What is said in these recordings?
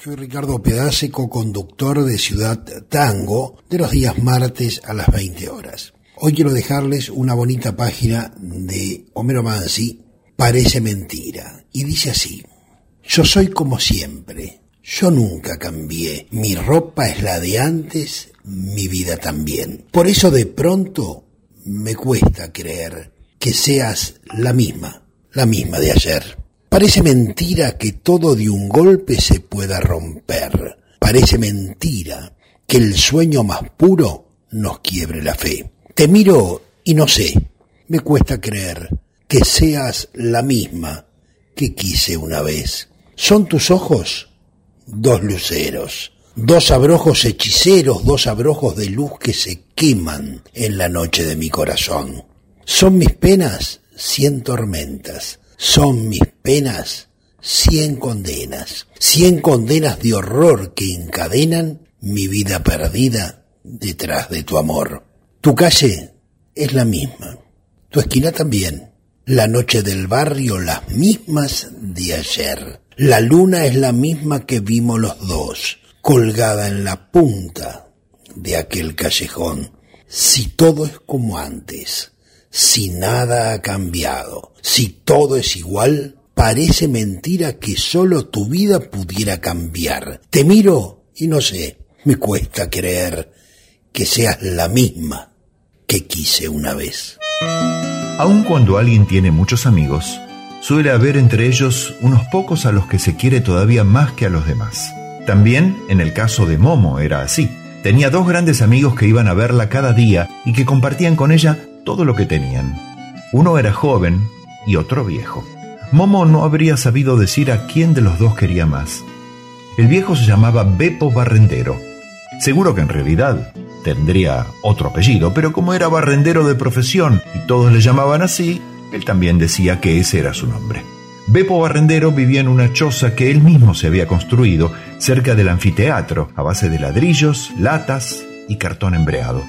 Soy Ricardo Pedace, co-conductor de Ciudad Tango, de los días martes a las 20 horas. Hoy quiero dejarles una bonita página de Homero Mansi, Parece mentira, y dice así, Yo soy como siempre, yo nunca cambié, mi ropa es la de antes, mi vida también. Por eso de pronto me cuesta creer que seas la misma, la misma de ayer. Parece mentira que todo de un golpe se pueda romper. Parece mentira que el sueño más puro nos quiebre la fe. Te miro y no sé, me cuesta creer que seas la misma que quise una vez. Son tus ojos dos luceros, dos abrojos hechiceros, dos abrojos de luz que se queman en la noche de mi corazón. Son mis penas cien tormentas, son mis penas cien condenas, cien condenas de horror que encadenan mi vida perdida detrás de tu amor. Tu calle es la misma, tu esquina también, la noche del barrio las mismas de ayer. La luna es la misma que vimos los dos, colgada en la punta de aquel callejón. Si todo es como antes, si nada ha cambiado, si todo es igual, parece mentira que solo tu vida pudiera cambiar. Te miro y no sé, me cuesta creer que seas la misma que quise una vez. Aun cuando alguien tiene muchos amigos, suele haber entre ellos unos pocos a los que se quiere todavía más que a los demás. También en el caso de Momo era así. Tenía dos grandes amigos que iban a verla cada día y que compartían con ella todo lo que tenían. Uno era joven y otro viejo. Momo no habría sabido decir a quién de los dos quería más. El viejo se llamaba Beppo Barrendero. Seguro que en realidad tendría otro apellido, pero como era barrendero de profesión y todos le llamaban así, él también decía que ese era su nombre. Beppo Barrendero vivía en una choza que él mismo se había construido cerca del anfiteatro, a base de ladrillos, latas y cartón embreado.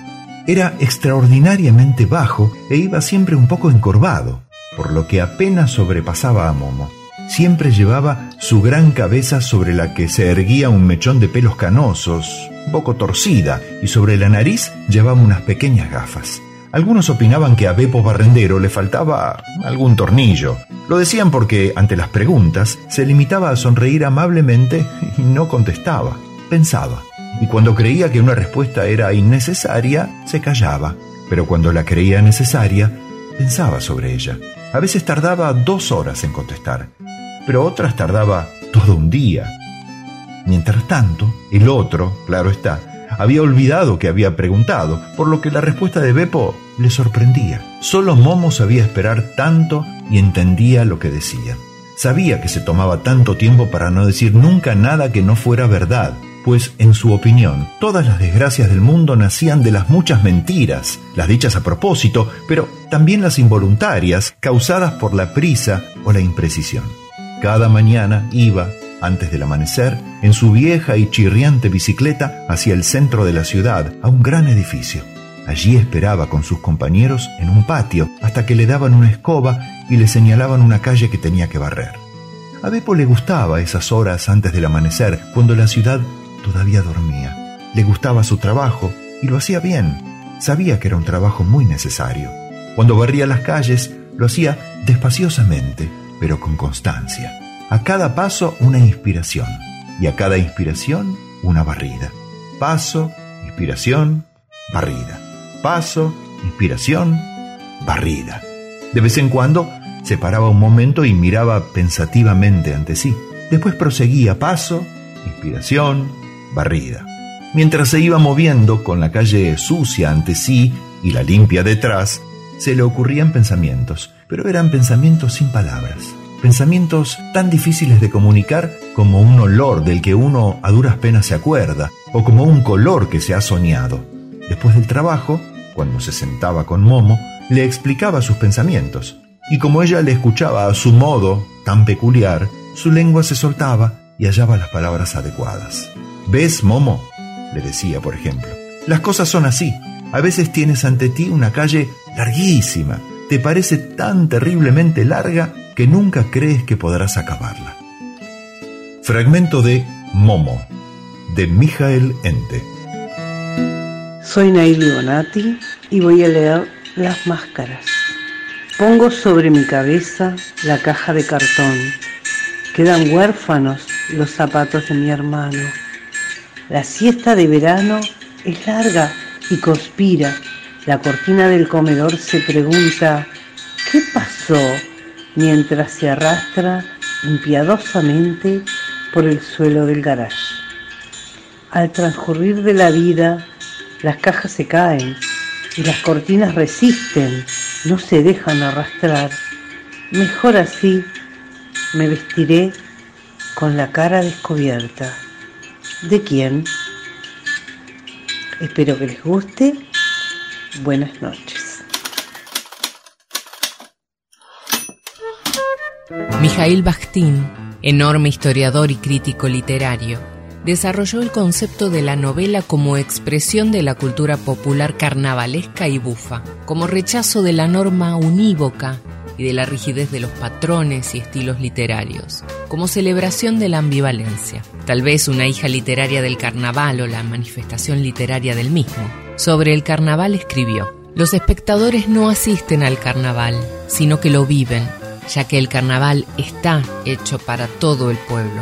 Era extraordinariamente bajo e iba siempre un poco encorvado, por lo que apenas sobrepasaba a Momo. Siempre llevaba su gran cabeza sobre la que se erguía un mechón de pelos canosos, un poco torcida, y sobre la nariz llevaba unas pequeñas gafas. Algunos opinaban que a Beppo Barrendero le faltaba algún tornillo. Lo decían porque, ante las preguntas, se limitaba a sonreír amablemente y no contestaba. Pensaba y cuando creía que una respuesta era innecesaria, se callaba, pero cuando la creía necesaria, pensaba sobre ella. A veces tardaba dos horas en contestar, pero otras tardaba todo un día. Mientras tanto, el otro, claro está, había olvidado que había preguntado, por lo que la respuesta de Beppo le sorprendía. Solo Momo sabía esperar tanto y entendía lo que decía. Sabía que se tomaba tanto tiempo para no decir nunca nada que no fuera verdad, pues en su opinión todas las desgracias del mundo nacían de las muchas mentiras, las dichas a propósito, pero también las involuntarias, causadas por la prisa o la imprecisión. Cada mañana iba, antes del amanecer, en su vieja y chirriante bicicleta hacia el centro de la ciudad, a un gran edificio. Allí esperaba con sus compañeros en un patio hasta que le daban una escoba y le señalaban una calle que tenía que barrer. A Beppo le gustaba esas horas antes del amanecer, cuando la ciudad todavía dormía. Le gustaba su trabajo y lo hacía bien. Sabía que era un trabajo muy necesario. Cuando barría las calles, lo hacía despaciosamente, pero con constancia. A cada paso una inspiración y a cada inspiración una barrida. Paso, inspiración, barrida. Paso, inspiración, barrida. De vez en cuando se paraba un momento y miraba pensativamente ante sí. Después proseguía paso, inspiración, barrida. Mientras se iba moviendo con la calle sucia ante sí y la limpia detrás, se le ocurrían pensamientos, pero eran pensamientos sin palabras. Pensamientos tan difíciles de comunicar como un olor del que uno a duras penas se acuerda, o como un color que se ha soñado. Después del trabajo, cuando se sentaba con Momo, le explicaba sus pensamientos, y como ella le escuchaba a su modo tan peculiar, su lengua se soltaba y hallaba las palabras adecuadas. ¿Ves, Momo? le decía, por ejemplo. Las cosas son así. A veces tienes ante ti una calle larguísima. Te parece tan terriblemente larga que nunca crees que podrás acabarla. Fragmento de Momo, de Mijael Ente. Soy Naili Bonatti y voy a leer Las Máscaras. Pongo sobre mi cabeza la caja de cartón. Quedan huérfanos los zapatos de mi hermano la siesta de verano es larga y conspira. La cortina del comedor se pregunta, ¿qué pasó? mientras se arrastra impiadosamente por el suelo del garage. Al transcurrir de la vida, las cajas se caen y las cortinas resisten, no se dejan arrastrar. Mejor así me vestiré con la cara descubierta. ¿De quién? Espero que les guste. Buenas noches. Mijail Bakhtin, enorme historiador y crítico literario, desarrolló el concepto de la novela como expresión de la cultura popular carnavalesca y bufa, como rechazo de la norma unívoca y de la rigidez de los patrones y estilos literarios, como celebración de la ambivalencia. Tal vez una hija literaria del carnaval o la manifestación literaria del mismo. Sobre el carnaval escribió, los espectadores no asisten al carnaval, sino que lo viven, ya que el carnaval está hecho para todo el pueblo.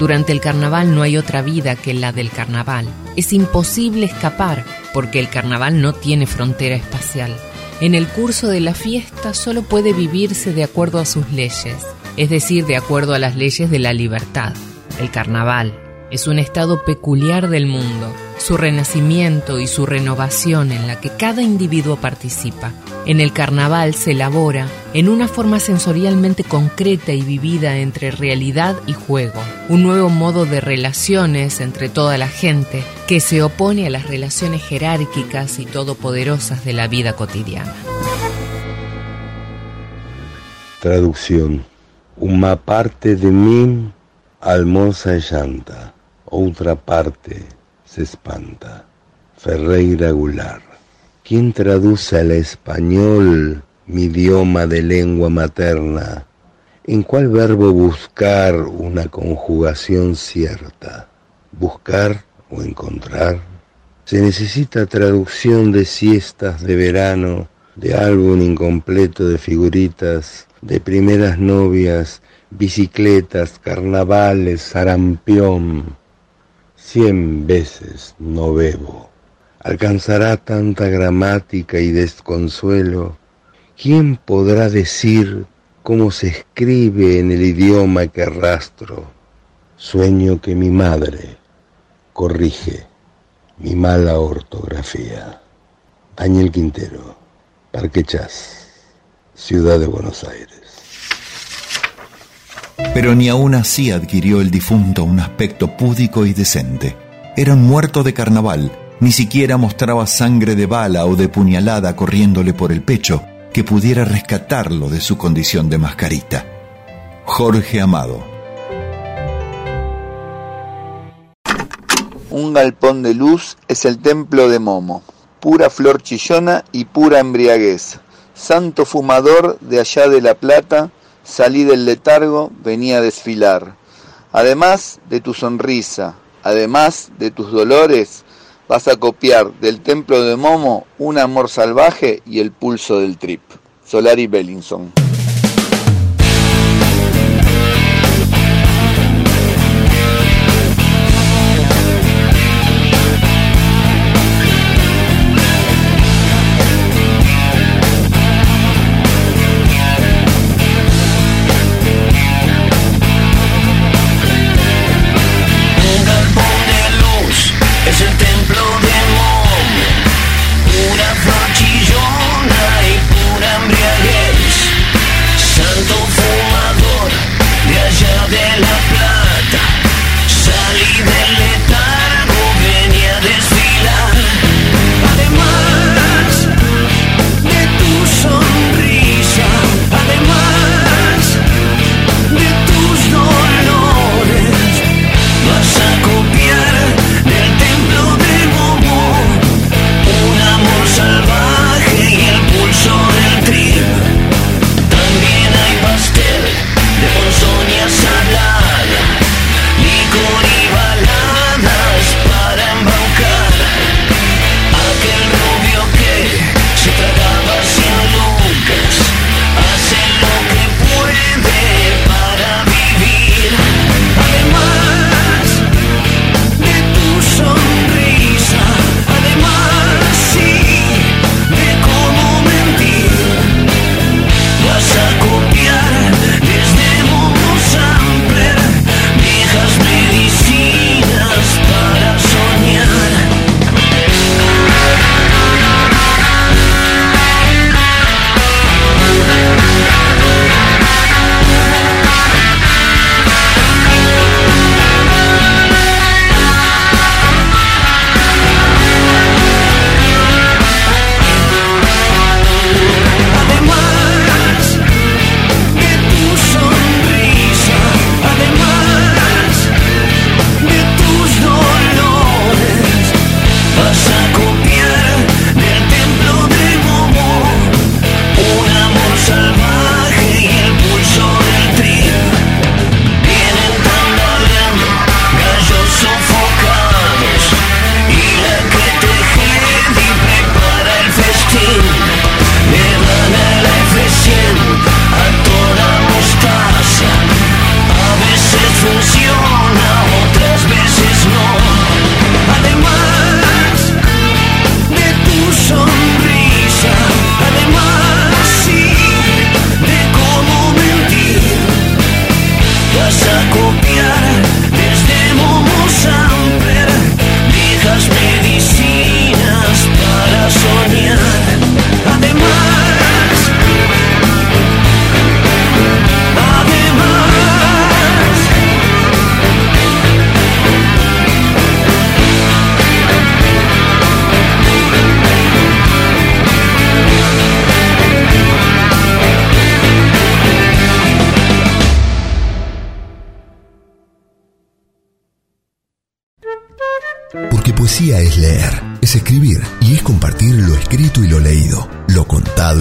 Durante el carnaval no hay otra vida que la del carnaval. Es imposible escapar porque el carnaval no tiene frontera espacial. En el curso de la fiesta solo puede vivirse de acuerdo a sus leyes, es decir, de acuerdo a las leyes de la libertad. El carnaval es un estado peculiar del mundo, su renacimiento y su renovación en la que cada individuo participa. En el carnaval se elabora en una forma sensorialmente concreta y vivida entre realidad y juego, un nuevo modo de relaciones entre toda la gente que se opone a las relaciones jerárquicas y todopoderosas de la vida cotidiana. Traducción. Una parte de mí almoza y llanta otra parte se espanta. Ferreira Goulart. ¿Quién traduce al español mi idioma de lengua materna? ¿En cuál verbo buscar una conjugación cierta? ¿Buscar o encontrar? Se necesita traducción de siestas de verano, de álbum incompleto de figuritas, de primeras novias, bicicletas, carnavales, sarampión, cien veces no bebo. ¿Alcanzará tanta gramática y desconsuelo? ¿Quién podrá decir cómo se escribe en el idioma que arrastro? Sueño que mi madre corrige mi mala ortografía. Daniel Quintero, Parque Chas, Ciudad de Buenos Aires. Pero ni aún así adquirió el difunto un aspecto púdico y decente. Era un muerto de carnaval, ni siquiera mostraba sangre de bala o de puñalada corriéndole por el pecho que pudiera rescatarlo de su condición de mascarita. Jorge Amado. Un galpón de luz es el templo de Momo, pura flor chillona y pura embriaguez, santo fumador de allá de la plata, salí del letargo, venía a desfilar. Además de tu sonrisa, además de tus dolores, vas a copiar del templo de Momo un amor salvaje y el pulso del trip. Solari Bellinson.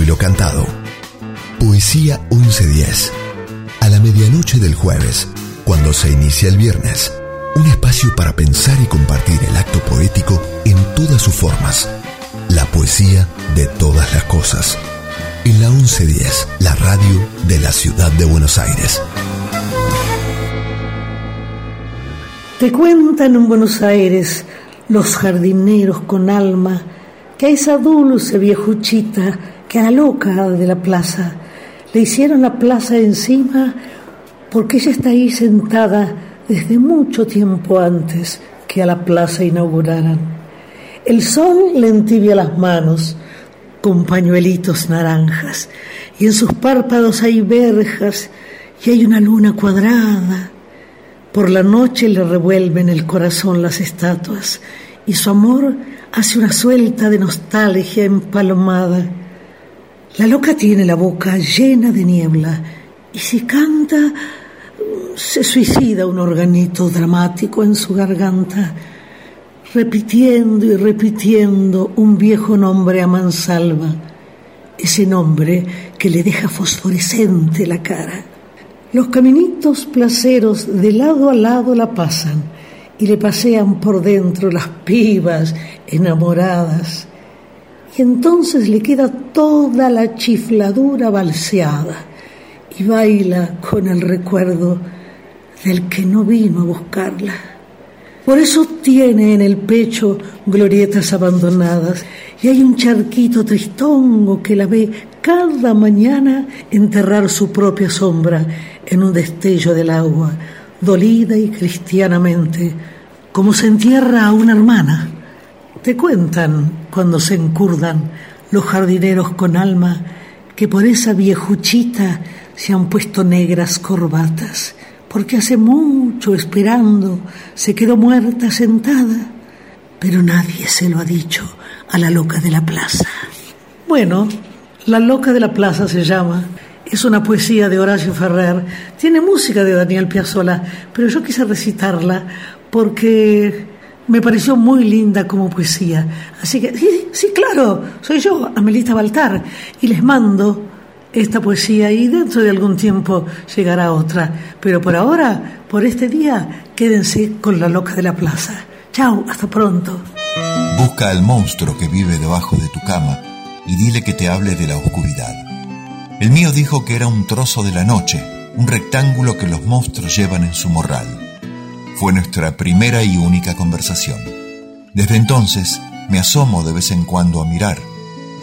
Lo cantado. Poesía 1110. A la medianoche del jueves, cuando se inicia el viernes, un espacio para pensar y compartir el acto poético en todas sus formas. La poesía de todas las cosas. En la 1110, la radio de la ciudad de Buenos Aires. Te cuentan en Buenos Aires los jardineros con alma que a esa dulce viejuchita que a la loca de la plaza le hicieron la plaza encima porque ella está ahí sentada desde mucho tiempo antes que a la plaza inauguraran. El sol le entibia las manos con pañuelitos naranjas y en sus párpados hay verjas y hay una luna cuadrada. Por la noche le revuelven el corazón las estatuas y su amor hace una suelta de nostalgia empalomada. La loca tiene la boca llena de niebla y si canta se suicida un organito dramático en su garganta, repitiendo y repitiendo un viejo nombre a mansalva, ese nombre que le deja fosforescente la cara. Los caminitos placeros de lado a lado la pasan y le pasean por dentro las pibas enamoradas. Y entonces le queda toda la chifladura balseada y baila con el recuerdo del que no vino a buscarla. Por eso tiene en el pecho glorietas abandonadas y hay un charquito tristongo que la ve cada mañana enterrar su propia sombra en un destello del agua, dolida y cristianamente, como se entierra a una hermana. Te cuentan cuando se encurdan los jardineros con alma que por esa viejuchita se han puesto negras corbatas porque hace mucho esperando se quedó muerta sentada, pero nadie se lo ha dicho a la loca de la plaza. Bueno, La loca de la plaza se llama, es una poesía de Horacio Ferrer, tiene música de Daniel Piazzolla, pero yo quise recitarla porque me pareció muy linda como poesía. Así que, sí, sí, claro, soy yo, Amelita Baltar, y les mando esta poesía y dentro de algún tiempo llegará otra. Pero por ahora, por este día, quédense con la loca de la plaza. Chao, hasta pronto. Busca al monstruo que vive debajo de tu cama y dile que te hable de la oscuridad. El mío dijo que era un trozo de la noche, un rectángulo que los monstruos llevan en su morral. Fue nuestra primera y única conversación. Desde entonces me asomo de vez en cuando a mirar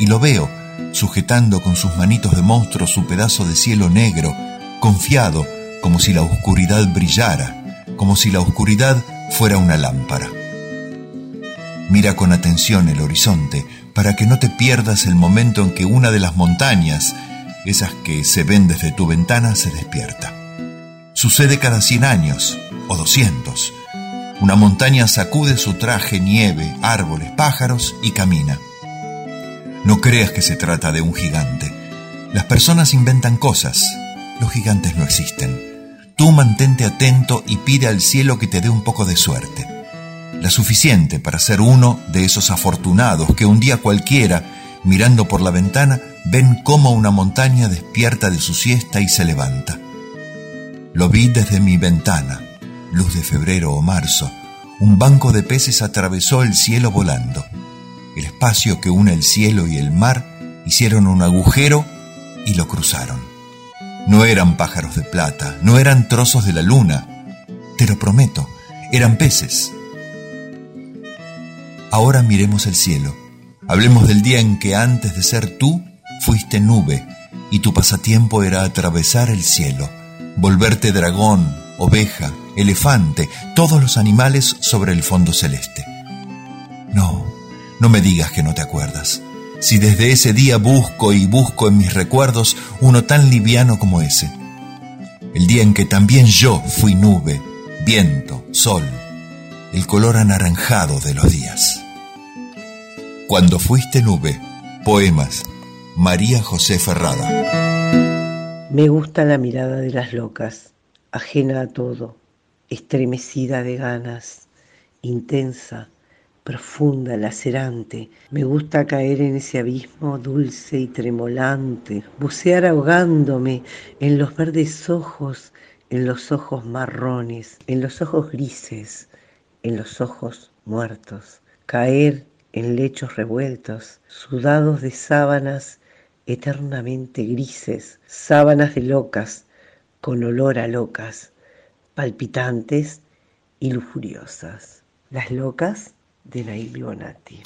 y lo veo sujetando con sus manitos de monstruo su pedazo de cielo negro, confiado como si la oscuridad brillara, como si la oscuridad fuera una lámpara. Mira con atención el horizonte para que no te pierdas el momento en que una de las montañas, esas que se ven desde tu ventana, se despierta. Sucede cada cien años o doscientos. Una montaña sacude su traje, nieve, árboles, pájaros y camina. No creas que se trata de un gigante. Las personas inventan cosas. Los gigantes no existen. Tú mantente atento y pide al cielo que te dé un poco de suerte. La suficiente para ser uno de esos afortunados que un día cualquiera, mirando por la ventana, ven cómo una montaña despierta de su siesta y se levanta. Lo vi desde mi ventana, luz de febrero o marzo. Un banco de peces atravesó el cielo volando. El espacio que une el cielo y el mar hicieron un agujero y lo cruzaron. No eran pájaros de plata, no eran trozos de la luna, te lo prometo, eran peces. Ahora miremos el cielo. Hablemos del día en que antes de ser tú, fuiste nube y tu pasatiempo era atravesar el cielo, volverte dragón, oveja, elefante, todos los animales sobre el fondo celeste. No, no me digas que no te acuerdas. Si desde ese día busco y busco en mis recuerdos uno tan liviano como ese. El día en que también yo fui nube, viento, sol, el color anaranjado de los días. Cuando fuiste nube, poemas, María José Ferrada. Me gusta la mirada de las locas, ajena a todo, estremecida de ganas, intensa, profunda, lacerante. Me gusta caer en ese abismo dulce y tremolante, bucear ahogándome en los verdes ojos, en los ojos marrones, en los ojos grises, en los ojos muertos, caer en lechos revueltos, sudados de sábanas eternamente grises, sábanas de locas, con olor a locas, palpitantes y lujuriosas. Las locas de Naili Bonatti.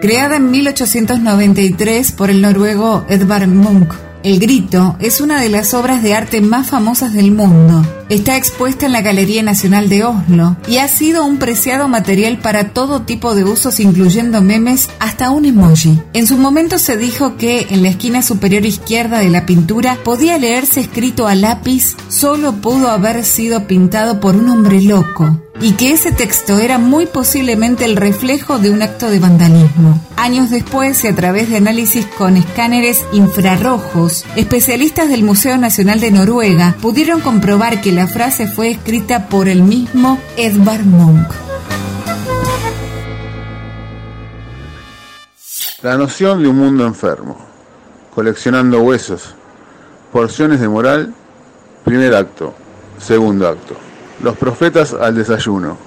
Creada en 1893 por el noruego Edvard Munch, el Grito es una de las obras de arte más famosas del mundo. Está expuesta en la Galería Nacional de Oslo y ha sido un preciado material para todo tipo de usos, incluyendo memes hasta un emoji. En su momento se dijo que en la esquina superior izquierda de la pintura podía leerse escrito a lápiz, solo pudo haber sido pintado por un hombre loco y que ese texto era muy posiblemente el reflejo de un acto de vandalismo. Años después y a través de análisis con escáneres infrarrojos, especialistas del Museo Nacional de Noruega pudieron comprobar que la frase fue escrita por el mismo Edvard Munch. La noción de un mundo enfermo, coleccionando huesos, porciones de moral, primer acto, segundo acto. Los profetas al desayuno,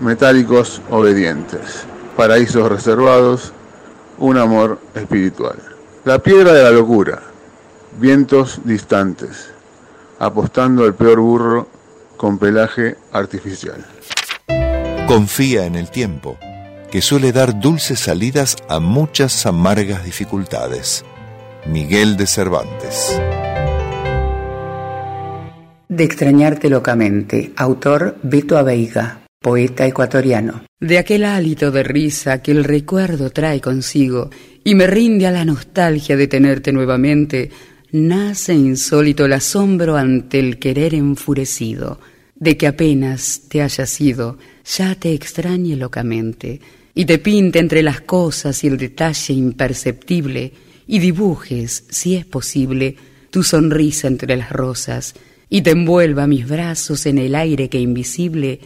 metálicos obedientes, paraísos reservados, un amor espiritual. La piedra de la locura, vientos distantes, apostando al peor burro con pelaje artificial. Confía en el tiempo, que suele dar dulces salidas a muchas amargas dificultades. Miguel de Cervantes. De extrañarte locamente, autor Beto Abeiga, poeta ecuatoriano. De aquel hálito de risa que el recuerdo trae consigo y me rinde a la nostalgia de tenerte nuevamente, nace insólito el asombro ante el querer enfurecido, de que apenas te hayas ido, ya te extrañe locamente, y te pinte entre las cosas y el detalle imperceptible, y dibujes, si es posible, tu sonrisa entre las rosas, y te envuelva mis brazos en el aire que invisible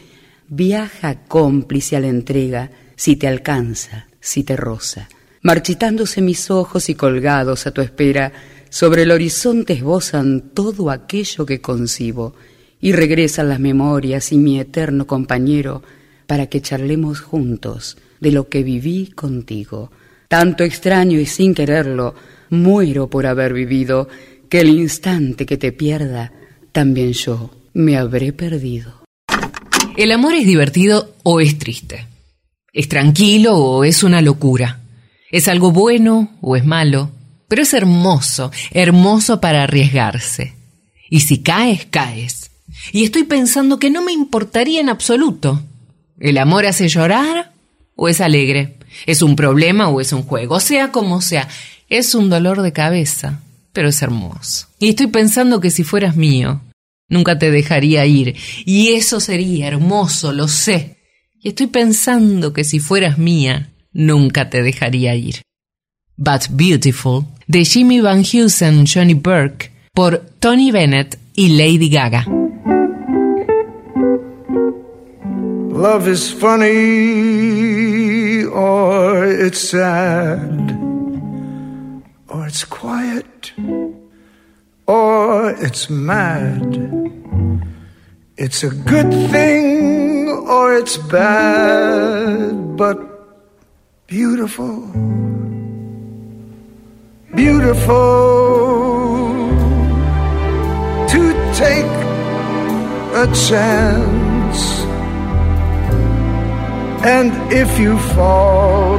viaja cómplice a la entrega si te alcanza, si te roza. Marchitándose mis ojos y colgados a tu espera, sobre el horizonte esbozan todo aquello que concibo, y regresan las memorias y mi eterno compañero para que charlemos juntos de lo que viví contigo. Tanto extraño y sin quererlo, muero por haber vivido, que el instante que te pierda, también yo me habré perdido. El amor es divertido o es triste. Es tranquilo o es una locura. Es algo bueno o es malo. Pero es hermoso, hermoso para arriesgarse. Y si caes, caes. Y estoy pensando que no me importaría en absoluto. ¿El amor hace llorar o es alegre? ¿Es un problema o es un juego? Sea como sea, es un dolor de cabeza, pero es hermoso. Y estoy pensando que si fueras mío, Nunca te dejaría ir. Y eso sería hermoso, lo sé. Y estoy pensando que si fueras mía, nunca te dejaría ir. But Beautiful, de Jimmy Van Heusen, Johnny Burke, por Tony Bennett y Lady Gaga. Love is funny, or it's sad, or it's quiet. Or it's mad. It's a good thing or it's bad, but beautiful, beautiful to take a chance. And if you fall,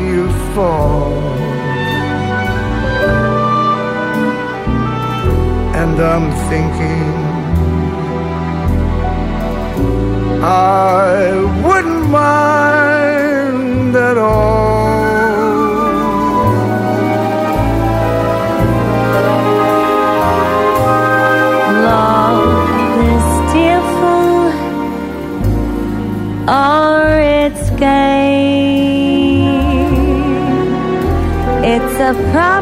you fall. And I'm thinking I wouldn't mind at all. Love is tearful or it's gay. It's a problem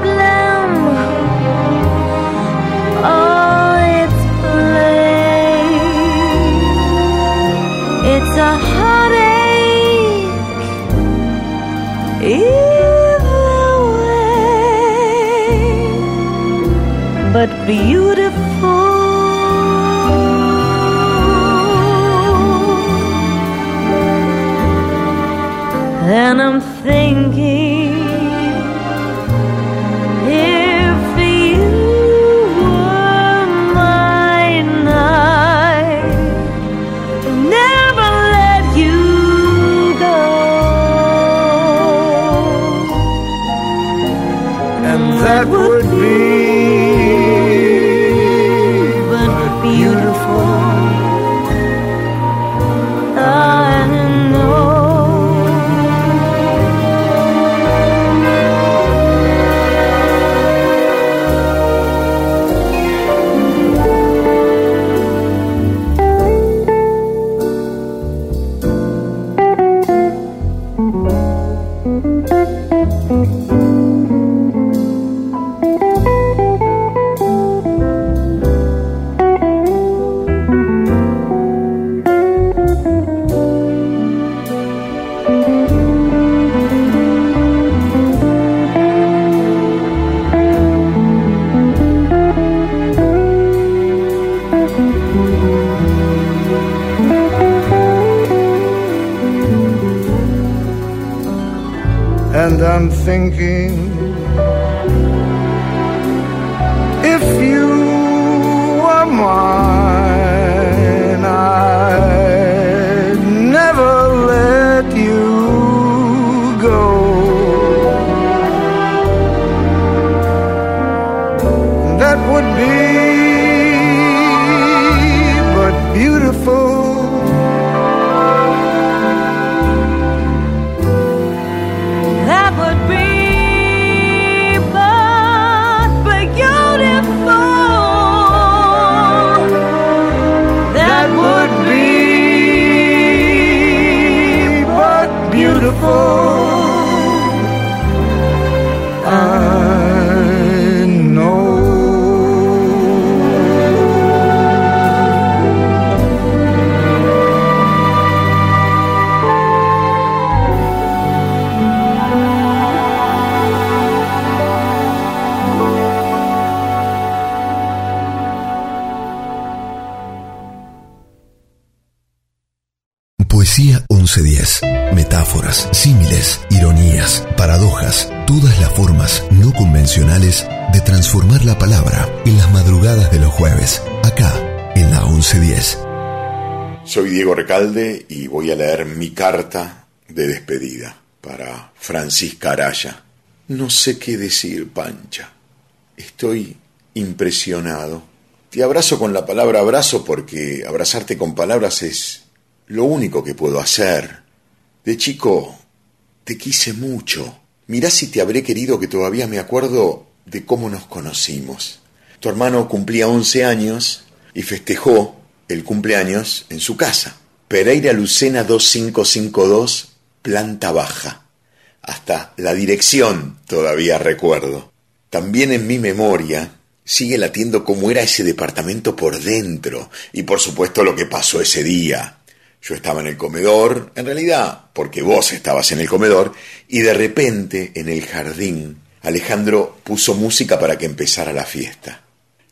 it's a heartache but beautiful. And I'm thinking. That would be Soy Diego Recalde y voy a leer mi carta de despedida para Francisca Araya. No sé qué decir, Pancha. Estoy impresionado. Te abrazo con la palabra abrazo porque abrazarte con palabras es lo único que puedo hacer. De chico te quise mucho. Mirá si te habré querido que todavía me acuerdo de cómo nos conocimos. Tu hermano cumplía 11 años y festejó el cumpleaños en su casa. Pereira Lucena 2552, planta baja. Hasta la dirección todavía recuerdo. También en mi memoria sigue latiendo cómo era ese departamento por dentro y por supuesto lo que pasó ese día. Yo estaba en el comedor, en realidad porque vos estabas en el comedor, y de repente en el jardín Alejandro puso música para que empezara la fiesta.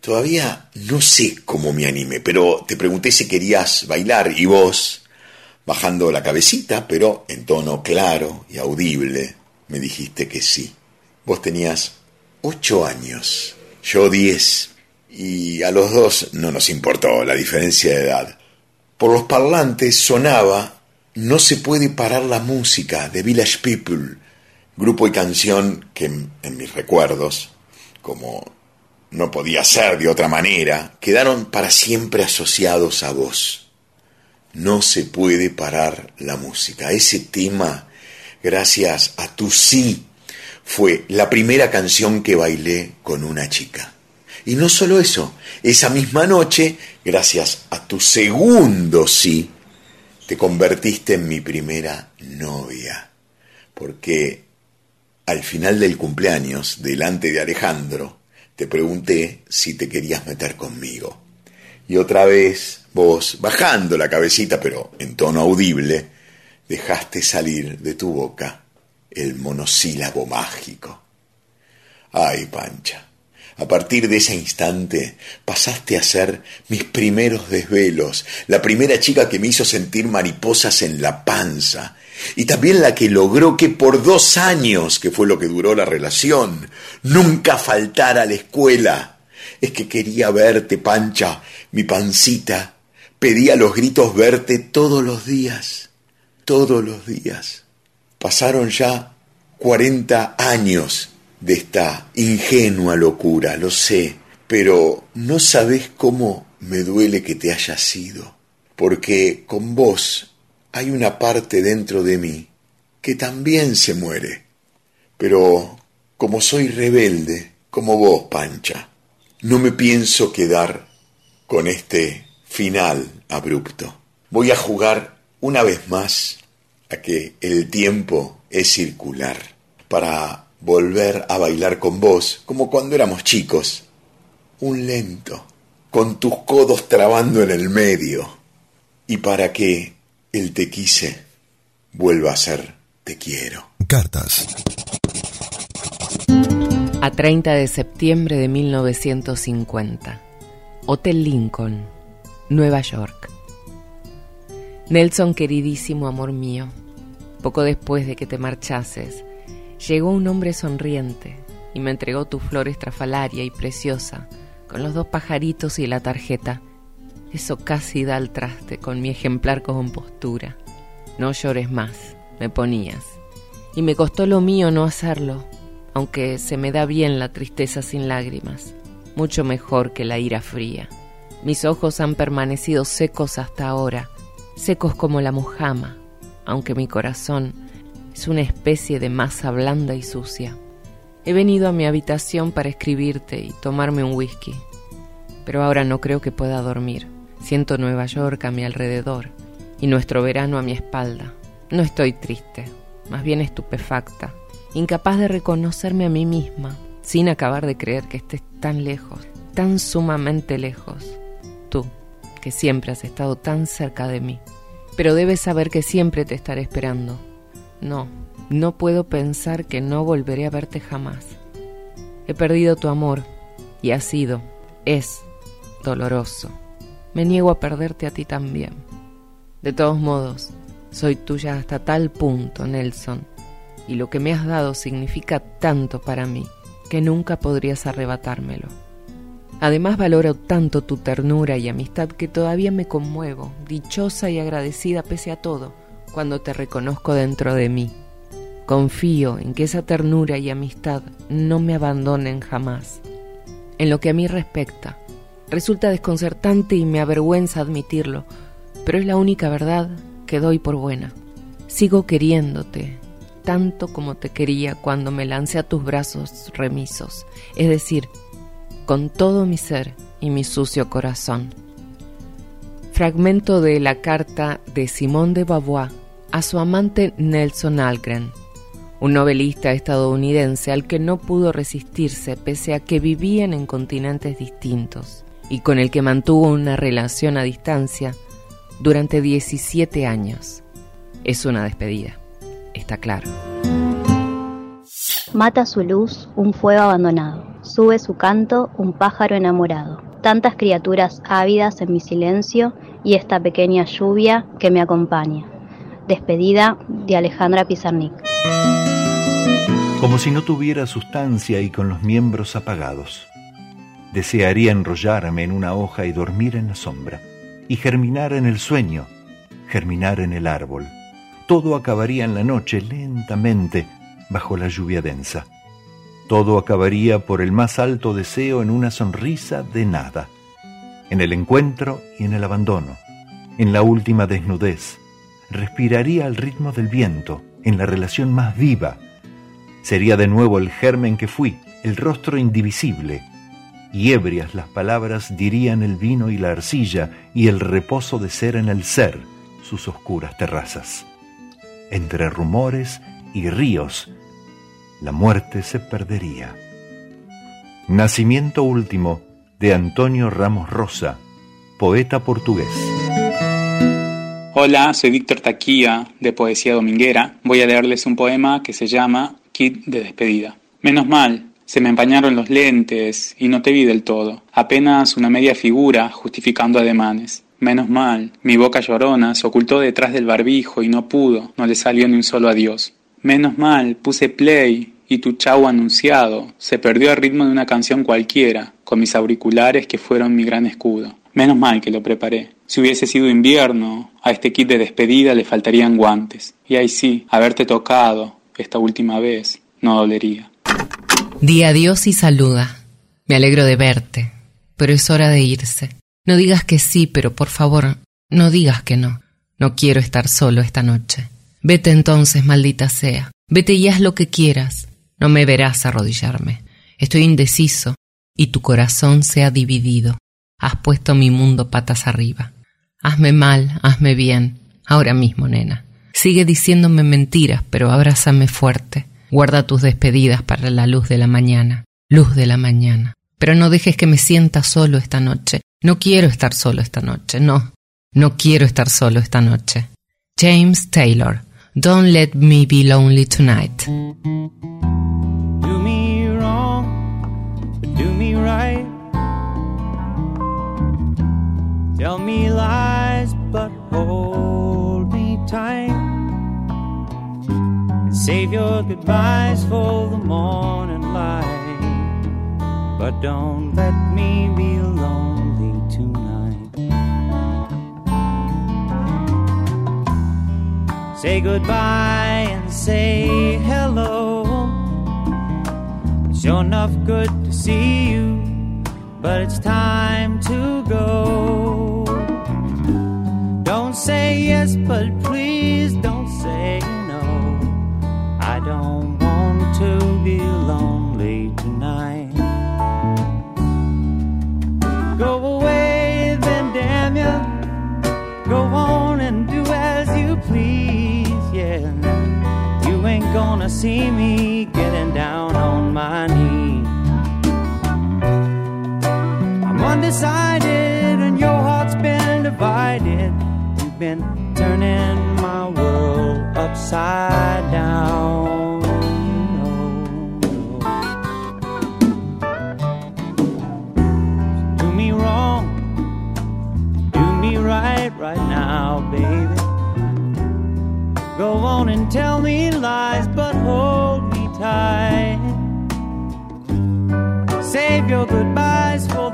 Todavía no sé cómo me animé, pero te pregunté si querías bailar y vos, bajando la cabecita, pero en tono claro y audible, me dijiste que sí. Vos tenías ocho años, yo diez, y a los dos no nos importó la diferencia de edad. Por los parlantes sonaba No se puede parar la música de Village People, grupo y canción que en, mis recuerdos, como no podía ser de otra manera, quedaron para siempre asociados a vos. No se puede parar la música. Ese tema, gracias a tu sí, fue la primera canción que bailé con una chica. Y no solo eso, esa misma noche, gracias a tu segundo sí, te convertiste en mi primera novia. Porque al final del cumpleaños, delante de Alejandro, te pregunté si te querías meter conmigo. Y otra vez, vos, bajando la cabecita, pero en tono audible, dejaste salir de tu boca el monosílabo mágico. Ay, Pancha, A partir de ese instante pasaste a ser mis primeros desvelos, la primera chica que me hizo sentir mariposas en la panza, y también la que logró que por dos años, que fue lo que duró la relación, nunca faltara a la escuela. Es que quería verte, Pancha, mi pancita. Pedía los gritos verte todos los días, todos los días. Pasaron ya cuarenta años de esta ingenua locura, lo sé, pero no sabes cómo me duele que te hayas ido, porque con vos hay una parte dentro de mí que también se muere. Pero como soy rebelde, como vos, Pancha, no me pienso quedar con este final abrupto. Voy a jugar una vez más a que el tiempo es circular para volver a bailar con vos como cuando éramos chicos. Un lento, con tus codos trabando en el medio. Y para que el te quise vuelva a ser te quiero. Cartas. A 30 de septiembre de 1950. Hotel Lincoln, Nueva York. Nelson, queridísimo amor mío, poco después de que te marchases, llegó un hombre sonriente y me entregó tu flor estrafalaria y preciosa, con los dos pajaritos y la tarjeta. Eso casi da al traste con mi ejemplar compostura. No llores más, me ponías. Y me costó lo mío no hacerlo, aunque se me da bien la tristeza sin lágrimas, mucho mejor que la ira fría. Mis ojos han permanecido secos hasta ahora, secos como la mojama, aunque mi corazón es una especie de masa blanda y sucia. He venido a mi habitación para escribirte y tomarme un whisky, pero ahora no creo que pueda dormir. Siento Nueva York a mi alrededor y nuestro verano a mi espalda. No estoy triste, más bien estupefacta, incapaz de reconocerme a mí misma, sin acabar de creer que estés tan lejos, tan sumamente lejos. Tú, que siempre has estado tan cerca de mí. Pero debes saber que siempre te estaré esperando. No, no puedo pensar que no volveré a verte jamás. He perdido tu amor y ha sido, es, doloroso me niego a perderte a ti también. De todos modos, soy tuya hasta tal punto, Nelson, y lo que me has dado significa tanto para mí que nunca podrías arrebatármelo. Además valoro tanto tu ternura y amistad que todavía me conmuevo, dichosa y agradecida pese a todo, cuando te reconozco dentro de mí. Confío en que esa ternura y amistad no me abandonen jamás. En lo que a mí respecta, Resulta desconcertante y me avergüenza admitirlo, pero es la única verdad que doy por buena. Sigo queriéndote, tanto como te quería cuando me lancé a tus brazos remisos, es decir, con todo mi ser y mi sucio corazón. Fragmento de la carta de Simone de Beauvoir a su amante Nelson Algren, un novelista estadounidense al que no pudo resistirse pese a que vivían en continentes distintos y con el que mantuvo una relación a distancia durante 17 años. Es una despedida, está claro. Mata su luz un fuego abandonado, sube su canto un pájaro enamorado. Tantas criaturas ávidas en mi silencio y esta pequeña lluvia que me acompaña. Despedida de Alejandra Pizarnik. Como si no tuviera sustancia y con los miembros apagados. Desearía enrollarme en una hoja y dormir en la sombra, y germinar en el sueño, germinar en el árbol. Todo acabaría en la noche lentamente bajo la lluvia densa. Todo acabaría por el más alto deseo en una sonrisa de nada, en el encuentro y en el abandono, en la última desnudez. Respiraría al ritmo del viento, en la relación más viva. Sería de nuevo el germen que fui, el rostro indivisible, y ebrias las palabras dirían el vino y la arcilla y el reposo de ser en el ser sus oscuras terrazas. Entre rumores y ríos, la muerte se perdería. Nacimiento último de Antonio Ramos Rosa, poeta portugués. Hola, soy Víctor Taquía de Poesía Dominguera. Voy a leerles un poema que se llama Kit de despedida. Menos mal, Se me empañaron los lentes y no te vi del todo, apenas una media figura justificando ademanes. Menos mal, mi boca llorona se ocultó detrás del barbijo y no pudo, no le salió ni un solo adiós. Menos mal, puse play y tu chau anunciado se perdió al ritmo de una canción cualquiera, mis auriculares que fueron mi gran escudo. Menos mal que lo preparé. Si hubiese sido invierno, a este kit de despedida le faltarían guantes. Y ahí sí, haberte tocado esta última vez no dolería. Di adiós y saluda. Me alegro de verte, pero es hora de irse. No digas que sí, pero por favor, no digas que no. No quiero estar solo esta noche. Vete entonces, maldita sea. Vete y haz lo que quieras. No me verás arrodillarme. Estoy indeciso y tu corazón se ha dividido. Has puesto mi mundo patas arriba. Hazme mal, hazme bien, ahora mismo, nena. Sigue diciéndome mentiras, pero abrázame fuerte. Guarda tus despedidas para la luz de la mañana, luz de la mañana. Pero no dejes que me sienta solo esta noche. No quiero estar solo esta noche, no. No quiero estar solo esta noche. James Taylor, Don't Let Me Be Lonely Tonight. Right. Tell me lies, but hold me tight. And Save your goodbyes for the morning light. But don't let me be lonely tonight. Say goodbye and say hello. Sure enough good to see you, but it's time to go. Don't say yes, but please don't say no. I don't want to be lonely tonight. Go away, then damn you. Go on and do as you please. Gonna see me getting down on my knees. I'm undecided, and your heart's been divided. You've been turning my world upside down. Do me wrong, do me right right now, baby. Go on and tell me lies, but hold me tight. Save your goodbyes for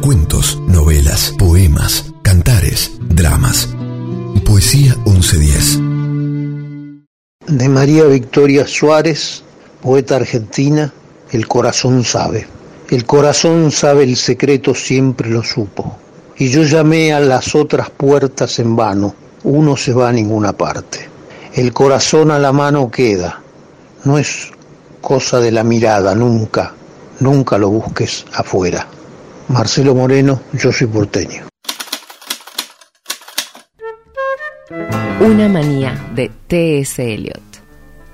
cuentos, novelas, poemas, cantares, dramas. Poesía 1110. De María Victoria Suárez, poeta argentina, El corazón sabe. El corazón sabe el secreto, siempre lo supo. Y yo llamé a las otras puertas en vano, uno se va a ninguna parte. El corazón a la mano queda, no es cosa de la mirada, nunca, nunca lo busques afuera. Marcelo Moreno, yo soy porteño. Una manía de T.S. Eliot.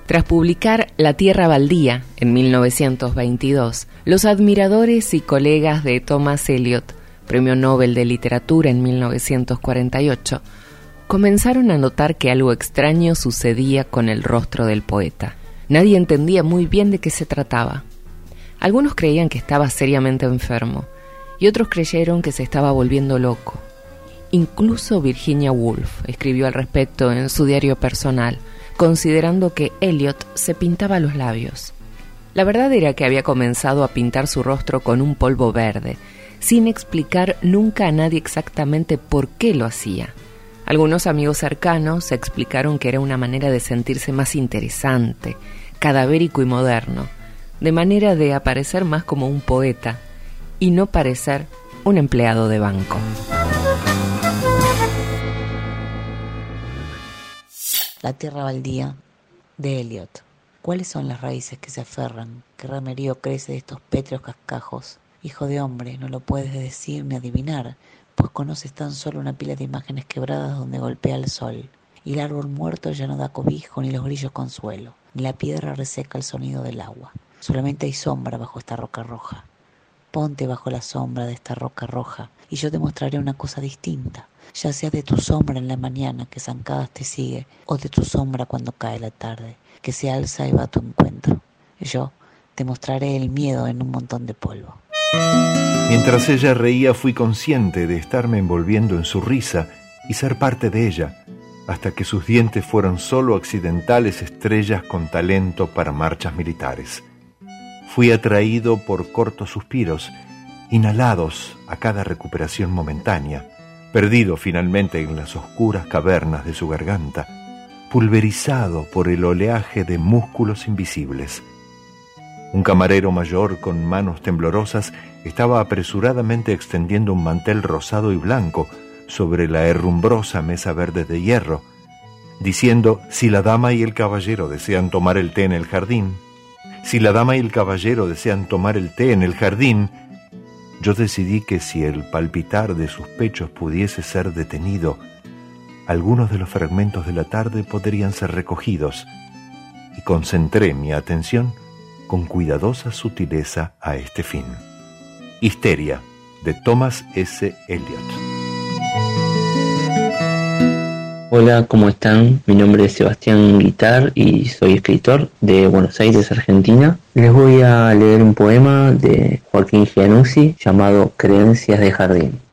Tras publicar La Tierra Baldía en 1922, los admiradores y colegas de Thomas Eliot, Premio Nobel de Literatura en 1948, comenzaron a notar que algo extraño sucedía con el rostro del poeta. Nadie entendía muy bien de qué se trataba. Algunos creían que estaba seriamente enfermo y otros creyeron que se estaba volviendo loco. Incluso Virginia Woolf escribió al respecto en su diario personal, considerando que Eliot se pintaba los labios. La verdad era que había comenzado a pintar su rostro con un polvo verde, sin explicar nunca a nadie exactamente por qué lo hacía. Algunos amigos cercanos explicaron que era una manera de sentirse más interesante, cadavérico y moderno, de manera de aparecer más como un poeta y no parecer un empleado de banco. La tierra baldía de Eliot. ¿Cuáles son las raíces que se aferran? ¿Qué remerío crece de estos pétreos cascajos? Hijo de hombre, no lo puedes decir ni adivinar, pues conoces tan solo una pila de imágenes quebradas donde golpea el sol. Y el árbol muerto ya no da cobijo, ni los grillos consuelo, ni la piedra reseca el sonido del agua. Solamente hay sombra bajo esta roca roja. Ponte bajo la sombra de esta roca roja y yo te mostraré una cosa distinta, ya sea de tu sombra en la mañana que zancadas te sigue o de tu sombra cuando cae la tarde, que se alza y va a tu encuentro. Yo te mostraré el miedo en un montón de polvo. Mientras ella reía fui consciente de estarme envolviendo en su risa y ser parte de ella, hasta que sus dientes fueron solo accidentales estrellas con talento para marchas militares. Fui atraído por cortos suspiros, inhalados a cada recuperación momentánea, perdido finalmente en las oscuras cavernas de su garganta, pulverizado por el oleaje de músculos invisibles. Un camarero mayor con manos temblorosas estaba apresuradamente extendiendo un mantel rosado y blanco sobre la herrumbrosa mesa verde de hierro, diciendo si la dama y el caballero desean tomar el té en el jardín, si la dama y el caballero desean tomar el té en el jardín, yo decidí que si el palpitar de sus pechos pudiese ser detenido, algunos de los fragmentos de la tarde podrían ser recogidos, y concentré mi atención con cuidadosa sutileza a este fin. Histeria, de Thomas S. Eliot. Hola, ¿cómo están? Mi nombre es Sebastián Guitar y soy escritor de Buenos Aires, Argentina. Les voy a leer un poema de Joaquín Gianuzzi llamado Creencias de Jardín.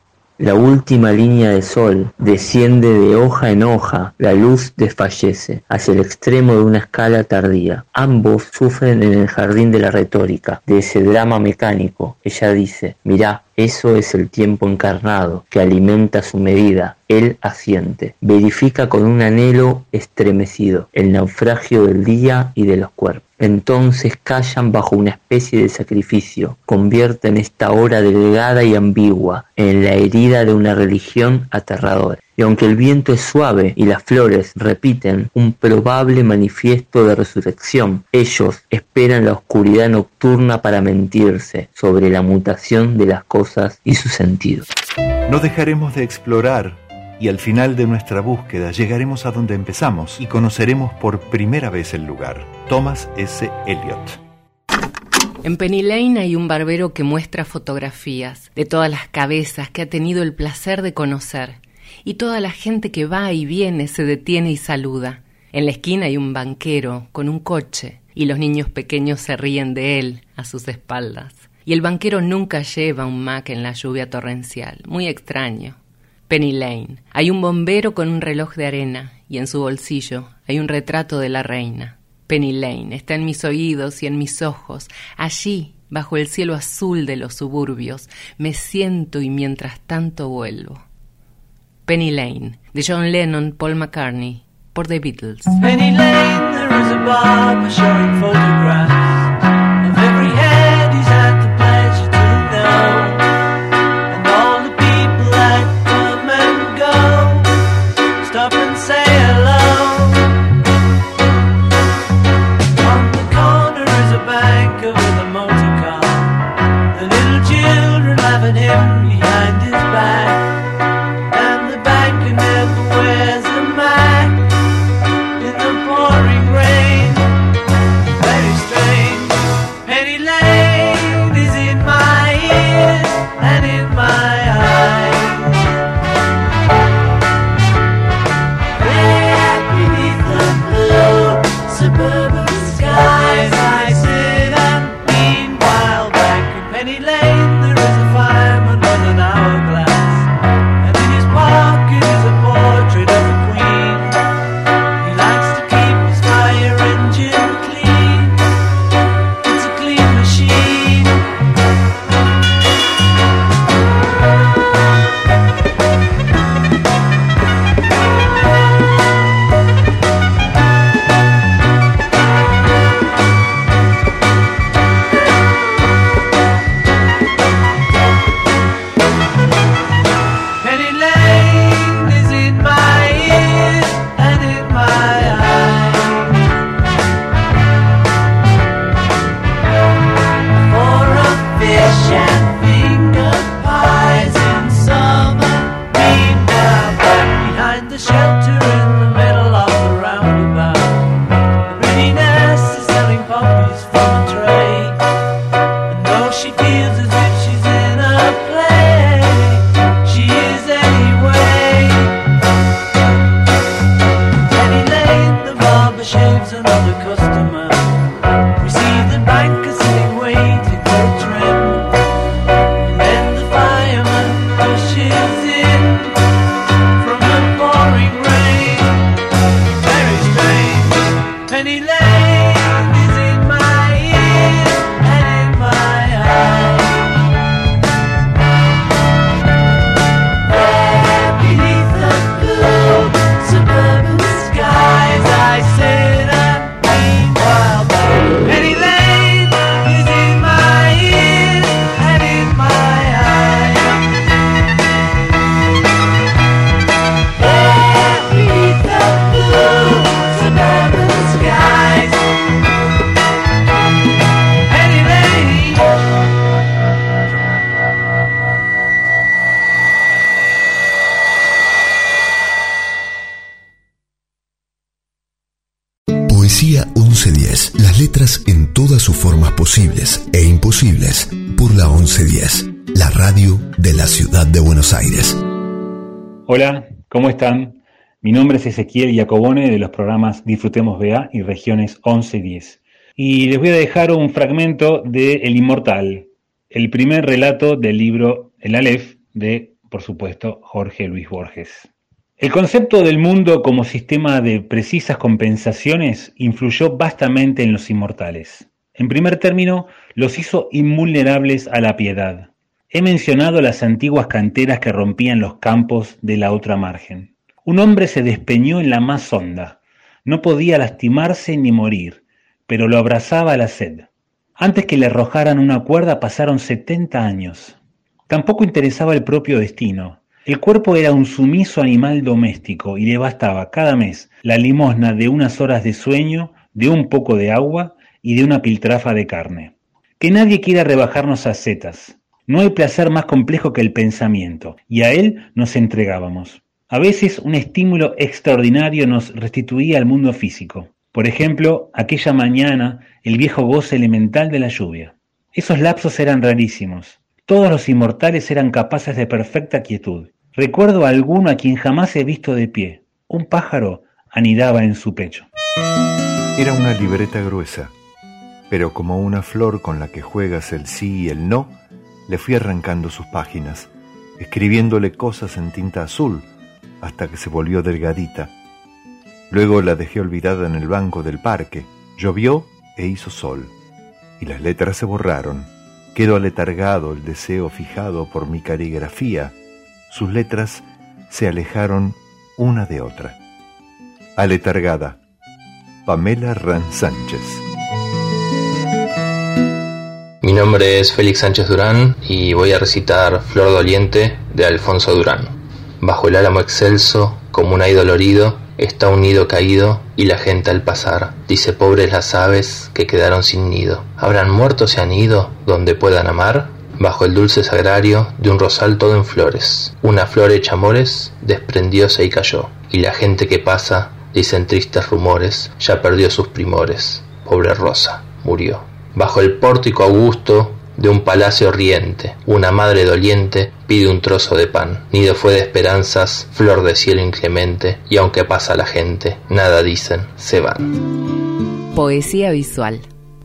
La última línea de sol desciende de hoja en hoja, la luz desfallece hacia el extremo de una escala tardía. Ambos sufren en el jardín de la retórica, de ese drama mecánico. Ella dice, mirá, eso es el tiempo encarnado que alimenta su medida. Él asiente. Verifica con un anhelo estremecido el naufragio del día y de los cuerpos. Entonces callan bajo una especie de sacrificio. Convierten esta hora delgada y ambigua en la herida de una religión aterradora. Y aunque el viento es suave y las flores repiten un probable manifiesto de resurrección, ellos esperan la oscuridad nocturna para mentirse sobre la mutación de las cosas y su sentido. No dejaremos de explorar y al final de nuestra búsqueda llegaremos a donde empezamos y conoceremos por primera vez el lugar. Thomas S. Eliot. En Penny Lane hay un barbero que muestra fotografías de todas las cabezas que ha tenido el placer de conocer y toda la gente que va y viene se detiene y saluda. En la esquina hay un banquero con un coche y los niños pequeños se ríen de él a sus espaldas. Y el banquero nunca lleva un Mac en la lluvia torrencial. Muy extraño. Penny Lane. Hay un bombero con un reloj de arena y en su bolsillo hay un retrato de la reina. Penny Lane está en mis oídos y en mis ojos. Allí, bajo el cielo azul de los suburbios, me siento y mientras tanto vuelvo. Penny Lane, de John Lennon, Paul McCartney, por The Beatles. Penny Lane, there is a barber showing photographs de Buenos Aires. Hola, ¿cómo están? Mi nombre es Ezequiel Jacobone de los programas Disfrutemos BA y Regiones 1110. Y les voy a dejar un fragmento de El Inmortal, el primer relato del libro El Aleph de, por supuesto, Jorge Luis Borges. El concepto del mundo como sistema de precisas compensaciones influyó vastamente en los inmortales. En primer término, los hizo invulnerables a la piedad. He mencionado las antiguas canteras que rompían los campos de la otra margen. Un hombre se despeñó en la más honda. No podía lastimarse ni morir, pero lo abrazaba la sed. Antes que le arrojaran una cuerda pasaron setenta años. Tampoco interesaba el propio destino. El cuerpo era un sumiso animal doméstico y le bastaba cada mes la limosna de unas horas de sueño, de un poco de agua y de una piltrafa de carne. Que nadie quiera rebajarnos a setas. No hay placer más complejo que el pensamiento, y a él nos entregábamos. A veces un estímulo extraordinario nos restituía al mundo físico. Por ejemplo, aquella mañana el viejo goce elemental de la lluvia. Esos lapsos eran rarísimos. Todos los inmortales eran capaces de perfecta quietud. Recuerdo a alguno a quien jamás he visto de pie. Un pájaro anidaba en su pecho. Era una libreta gruesa, pero como una flor con la que juegas el sí y el no, le fui arrancando sus páginas, escribiéndole cosas en tinta azul, hasta que se volvió delgadita. Luego la dejé olvidada en el banco del parque. Llovió e hizo sol, y las letras se borraron. Quedó aletargado el deseo fijado por mi caligrafía. Sus letras se alejaron una de otra. Aletargada. Pamela Ran Sánchez. Mi nombre es Félix Sánchez Durán y voy a recitar Flor Doliente de Alfonso Durán. Bajo el álamo excelso, como un ay dolorido, está un nido caído y la gente al pasar dice pobres las aves que quedaron sin nido. ¿Habrán muerto se han ido donde puedan amar? Bajo el dulce sagrario de un rosal todo en flores, una flor hecha amores desprendióse y cayó, y la gente que pasa, dicen tristes rumores, ya perdió sus primores. Pobre rosa, murió. Bajo el pórtico augusto de un palacio riente, una madre doliente pide un trozo de pan. Nido fue de esperanzas, flor de cielo inclemente, y aunque pasa la gente, nada dicen, se van. Poesía visual.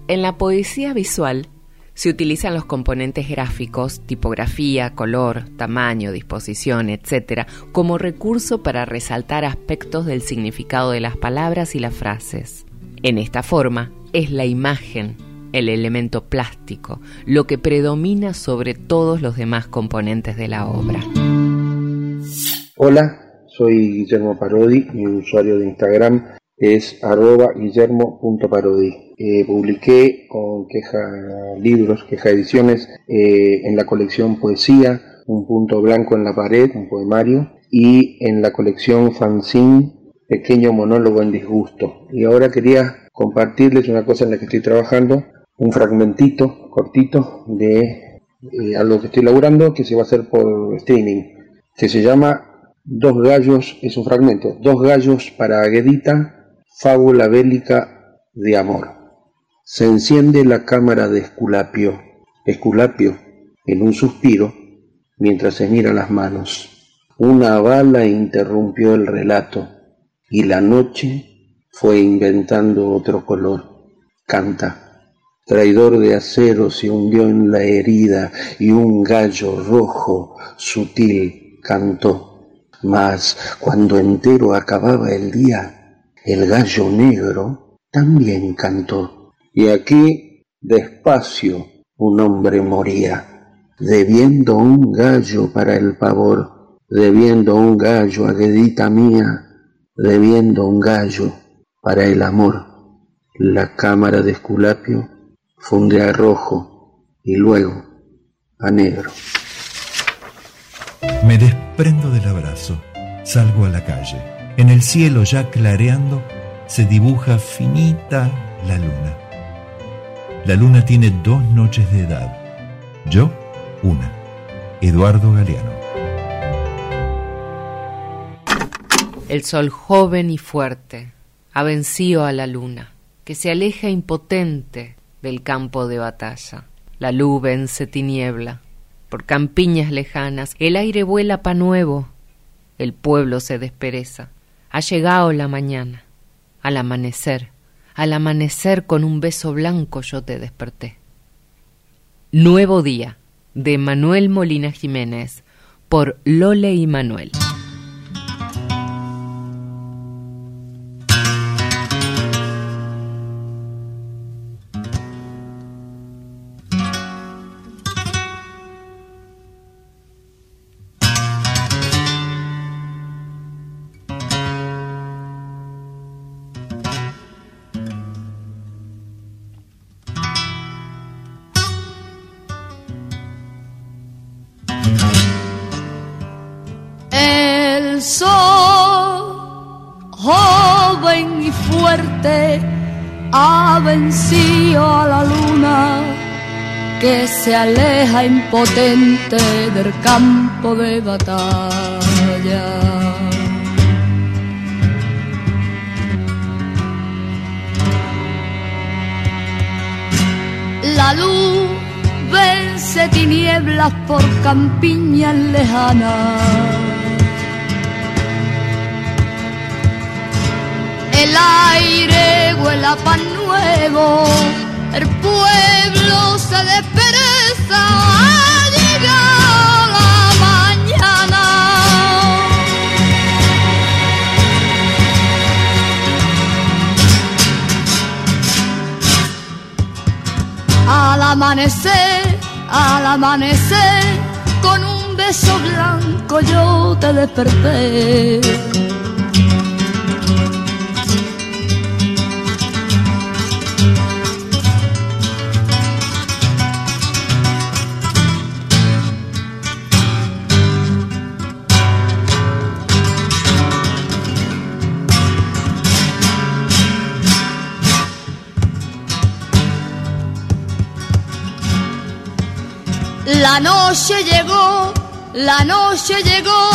En la poesía visual se utilizan los componentes gráficos, tipografía, color, tamaño, disposición, etc., como recurso para resaltar aspectos del significado de las palabras y las frases. En esta forma, es la imagen el elemento plástico, lo que predomina sobre todos los demás componentes de la obra. Hola, soy Guillermo Parodi, mi usuario de Instagram es arroba guillermo.parodi. Eh, publiqué con Queja Libros, Queja Ediciones, eh, en la colección Poesía, Un punto blanco en la pared, un poemario, y en la colección Fanzine, Pequeño monólogo en disgusto. Y ahora quería compartirles una cosa en la que estoy trabajando, un fragmentito cortito de eh, algo que estoy elaborando que se va a hacer por streaming, que se llama Dos gallos, es un fragmento, Dos gallos para Aguedita, fábula bélica de amor. Se enciende la cámara de Esculapio, Esculapio, en un suspiro, mientras se mira las manos. Una bala interrumpió el relato y la noche fue inventando otro color. Canta traidor de acero se hundió en la herida y un gallo rojo sutil cantó. Mas cuando entero acababa el día, el gallo negro también cantó. Y aquí, despacio, un hombre moría, debiendo un gallo para el pavor, debiendo un gallo, aguedita mía, debiendo un gallo para el amor. La cámara de Esculapio funde a rojo y luego a negro. Me desprendo del abrazo, salgo a la calle. En el cielo ya clareando se dibuja finita la luna. La luna tiene dos noches de edad, yo una. Eduardo Galeano. El sol joven y fuerte ha vencido a la luna. que se aleja impotente del campo de batalla. La luz vence tiniebla. Por campiñas lejanas el aire vuela pa nuevo. El pueblo se despereza. Ha llegado la mañana. Al amanecer, al amanecer con un beso blanco yo te desperté. Nuevo día de Manuel Molina Jiménez por Lole y Manuel. Impotente del campo de batalla. La luz vence tinieblas por campiñas lejanas. El aire huele a pan nuevo, el pueblo se despereza, amanecer, al amanecer, con un beso blanco yo te desperté. La noche llegó, la noche llegó,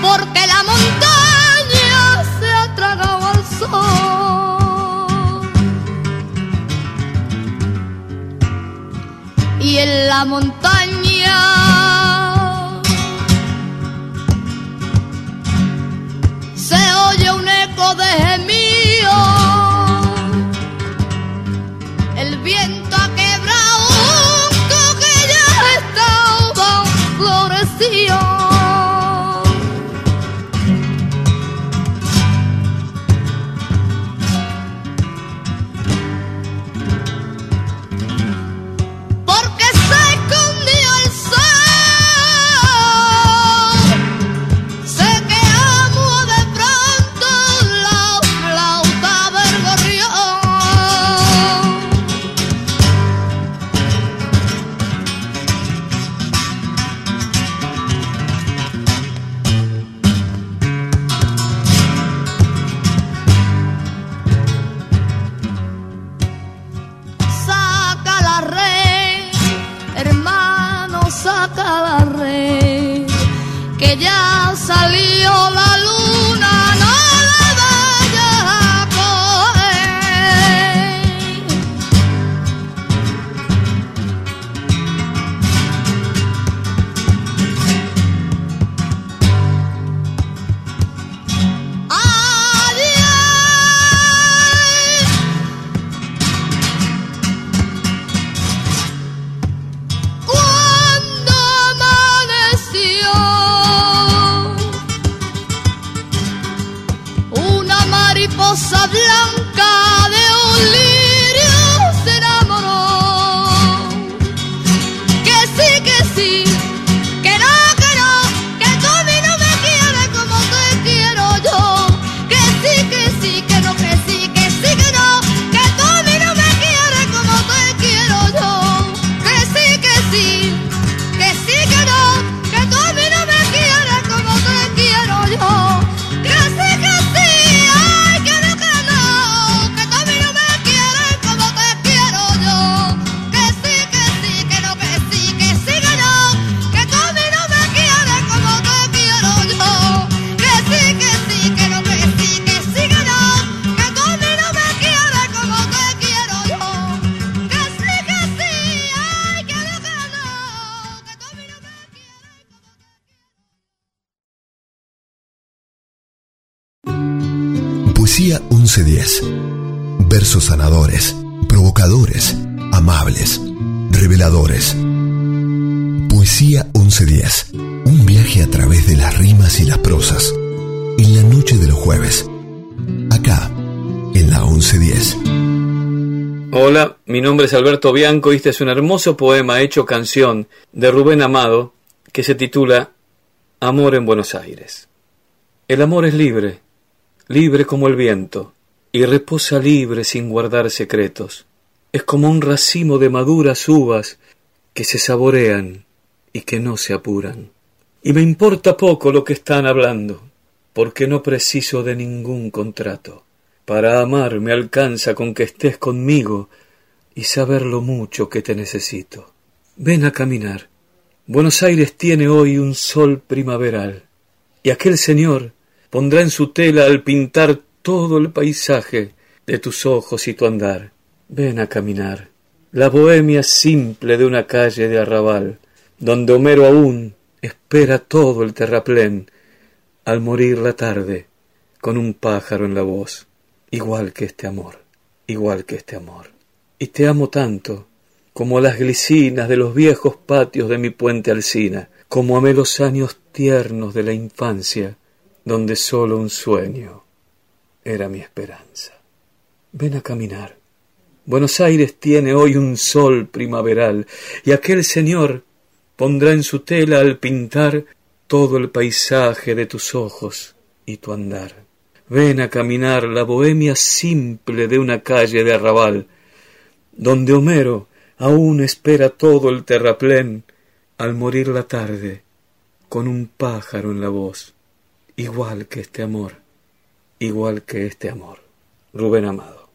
porque la montaña se ha tragado al sol. Y en la montaña nombre es Alberto Bianco y este es un hermoso poema hecho canción de Rubén Amado que se titula Amor en Buenos Aires. El amor es libre, libre como el viento, y reposa libre sin guardar secretos. Es como un racimo de maduras uvas que se saborean y que no se apuran. Y me importa poco lo que están hablando, porque no preciso de ningún contrato. Para amar me alcanza con que estés conmigo y saber lo mucho que te necesito. Ven a caminar. Buenos Aires tiene hoy un sol primaveral, y aquel señor pondrá en su tela al pintar todo el paisaje de tus ojos y tu andar. Ven a caminar. La bohemia simple de una calle de arrabal, donde Homero aún espera todo el terraplén al morir la tarde con un pájaro en la voz igual que este amor, igual que este amor. Y te amo tanto, como las glicinas de los viejos patios de mi puente Alsina, como amé los años tiernos de la infancia, donde sólo un sueño era mi esperanza. Ven a caminar. Buenos Aires tiene hoy un sol primaveral, y aquel señor pondrá en su tela al pintar todo el paisaje de tus ojos y tu andar. Ven a caminar la bohemia simple de una calle de arrabal, donde Homero aún espera todo el terraplén al morir la tarde con un pájaro en la voz, igual que este amor, igual que este amor. Rubén Amado.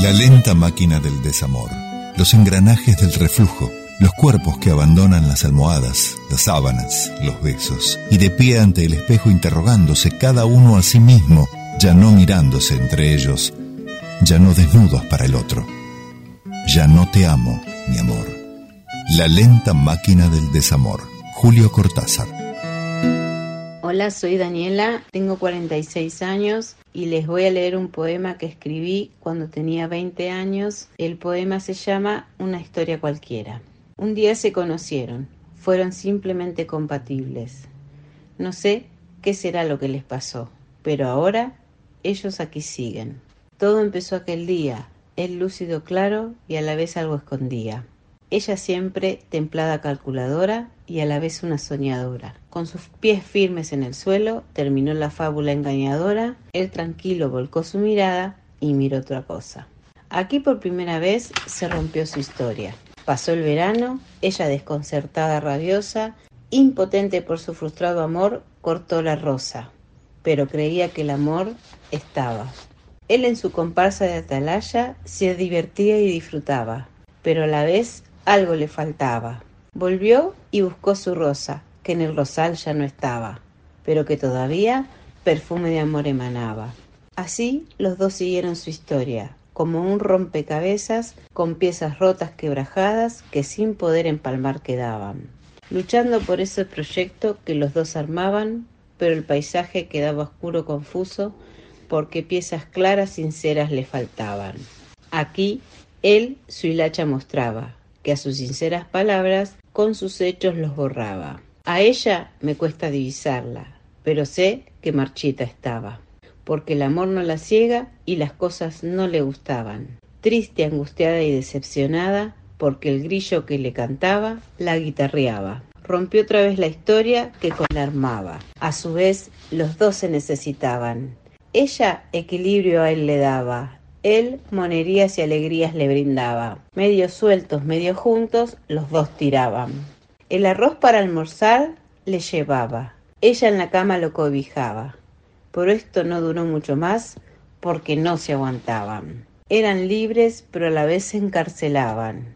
La lenta máquina del desamor, los engranajes del reflujo, los cuerpos que abandonan las almohadas, las sábanas, los besos, y de pie ante el espejo interrogándose cada uno a sí mismo, ya no mirándose entre ellos, ya no desnudos para el otro. Ya no te amo, mi amor. La lenta máquina del desamor. Julio Cortázar. Hola, soy Daniela, tengo 46 años y les voy a leer un poema que escribí cuando tenía 20 años. El poema se llama Una historia cualquiera. Un día se conocieron, fueron simplemente compatibles. No sé qué será lo que les pasó, pero ahora ellos aquí siguen. Todo empezó aquel día, él lúcido claro y a la vez algo escondía. Ella siempre templada calculadora y a la vez una soñadora. Con sus pies firmes en el suelo, terminó la fábula engañadora, él tranquilo volcó su mirada y miró otra cosa. Aquí por primera vez se rompió su historia. Pasó el verano, ella desconcertada, rabiosa, impotente por su frustrado amor, cortó la rosa, pero creía que el amor estaba. Él en su comparsa de atalaya se divertía y disfrutaba, pero a la vez algo le faltaba. Volvió y buscó su rosa, que en el rosal ya no estaba, pero que todavía perfume de amor emanaba. Así los dos siguieron su historia, como un rompecabezas con piezas rotas quebrajadas que sin poder empalmar quedaban, luchando por ese proyecto que los dos armaban, pero el paisaje quedaba oscuro confuso porque piezas claras sinceras le faltaban. Aquí él su hilacha mostraba, que a sus sinceras palabras con sus hechos los borraba. A ella me cuesta divisarla, pero sé que marchita estaba porque el amor no la ciega y las cosas no le gustaban. Triste, angustiada y decepcionada, porque el grillo que le cantaba la guitarreaba. Rompió otra vez la historia que con armaba. A su vez, los dos se necesitaban. Ella equilibrio a él le daba, él monerías y alegrías le brindaba. Medio sueltos, medio juntos, los dos tiraban. El arroz para almorzar le llevaba. Ella en la cama lo cobijaba pero esto no duró mucho más porque no se aguantaban. Eran libres, pero a la vez se encarcelaban.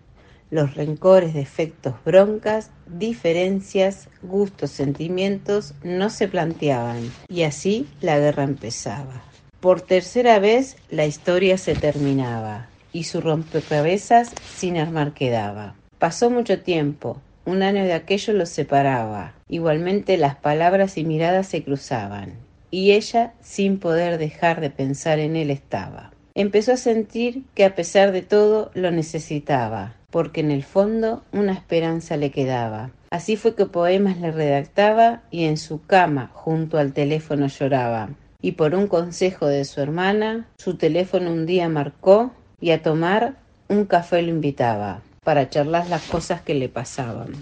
Los rencores, defectos, broncas, diferencias, gustos, sentimientos no se planteaban y así la guerra empezaba. Por tercera vez la historia se terminaba y su rompecabezas sin armar quedaba. Pasó mucho tiempo, un año de aquello los separaba. Igualmente las palabras y miradas se cruzaban y ella, sin poder dejar de pensar en él, estaba. Empezó a sentir que a pesar de todo lo necesitaba, porque en el fondo una esperanza le quedaba. Así fue que poemas le redactaba y en su cama, junto al teléfono, lloraba. Y por un consejo de su hermana, su teléfono un día marcó y a tomar un café lo invitaba para charlar las cosas que le pasaban.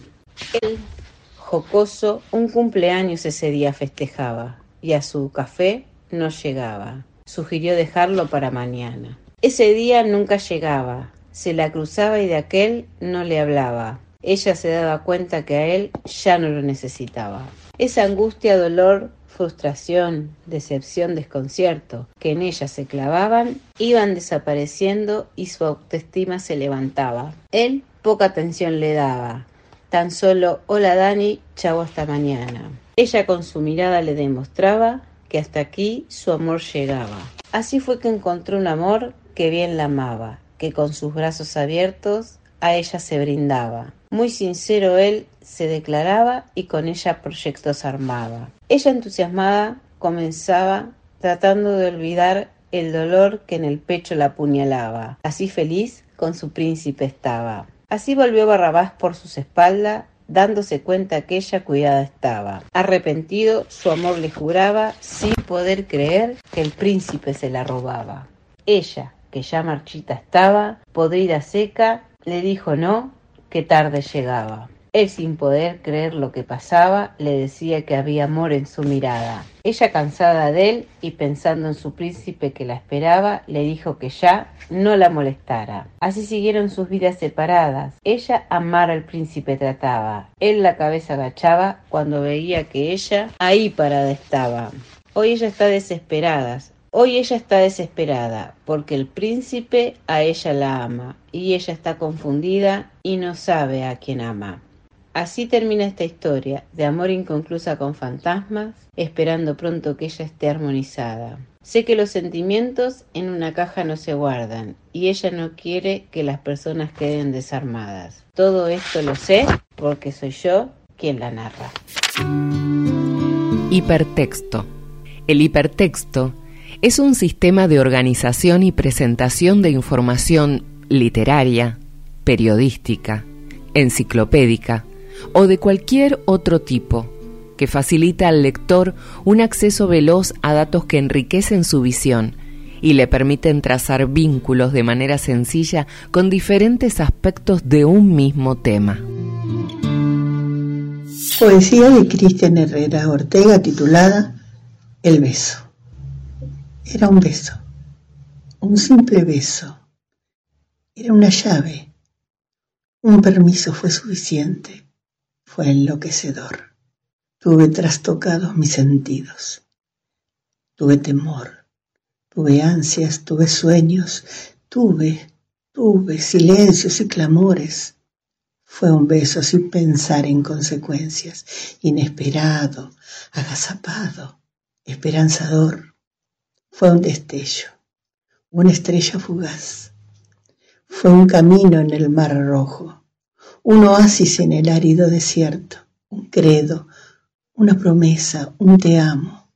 Él, jocoso, un cumpleaños ese día festejaba y a su café no llegaba. Sugirió dejarlo para mañana. Ese día nunca llegaba. Se la cruzaba y de aquel no le hablaba. Ella se daba cuenta que a él ya no lo necesitaba. Esa angustia, dolor, frustración, decepción, desconcierto que en ella se clavaban iban desapareciendo y su autoestima se levantaba. Él poca atención le daba. Tan solo hola Dani, chau hasta mañana. Ella con su mirada le demostraba que hasta aquí su amor llegaba. Así fue que encontró un amor que bien la amaba, que con sus brazos abiertos a ella se brindaba. Muy sincero él se declaraba y con ella proyectos armaba. Ella entusiasmada comenzaba tratando de olvidar el dolor que en el pecho la apuñalaba. Así feliz con su príncipe estaba. Así volvió Barrabás por sus espaldas dándose cuenta que ella cuidada estaba. Arrepentido, su amor le juraba, sin poder creer que el príncipe se la robaba. Ella, que ya marchita estaba, podrida seca, le dijo no, que tarde llegaba. Él, sin poder creer lo que pasaba, le decía que había amor en su mirada. Ella, cansada de él y pensando en su príncipe que la esperaba, le dijo que ya no la molestara. Así siguieron sus vidas separadas. Ella amar al príncipe trataba. Él la cabeza agachaba cuando veía que ella ahí parada estaba. Hoy ella está desesperada, Hoy ella está desesperada porque el príncipe a ella la ama y ella está confundida y no sabe a quién ama. Así termina esta historia de amor inconclusa con fantasmas, esperando pronto que ella esté armonizada. Sé que los sentimientos en una caja no se guardan y ella no quiere que las personas queden desarmadas. Todo esto lo sé porque soy yo quien la narra. Hipertexto. El hipertexto es un sistema de organización y presentación de información literaria, periodística, enciclopédica o de cualquier otro tipo que facilita al lector un acceso veloz a datos que enriquecen su visión y le permiten trazar vínculos de manera sencilla con diferentes aspectos de un mismo tema. Poesía de Cristian Herrera Ortega titulada El beso. Era un beso, un simple beso. Era una llave. Un permiso fue suficiente. Fue enloquecedor. Tuve trastocados mis sentidos. Tuve temor. Tuve ansias, tuve sueños. Tuve, tuve silencios y clamores. Fue un beso sin pensar en consecuencias, inesperado, agazapado, esperanzador. Fue un destello, una estrella fugaz. Fue un camino en el mar rojo, un oasis en el árido desierto, un credo, una promesa, un te amo.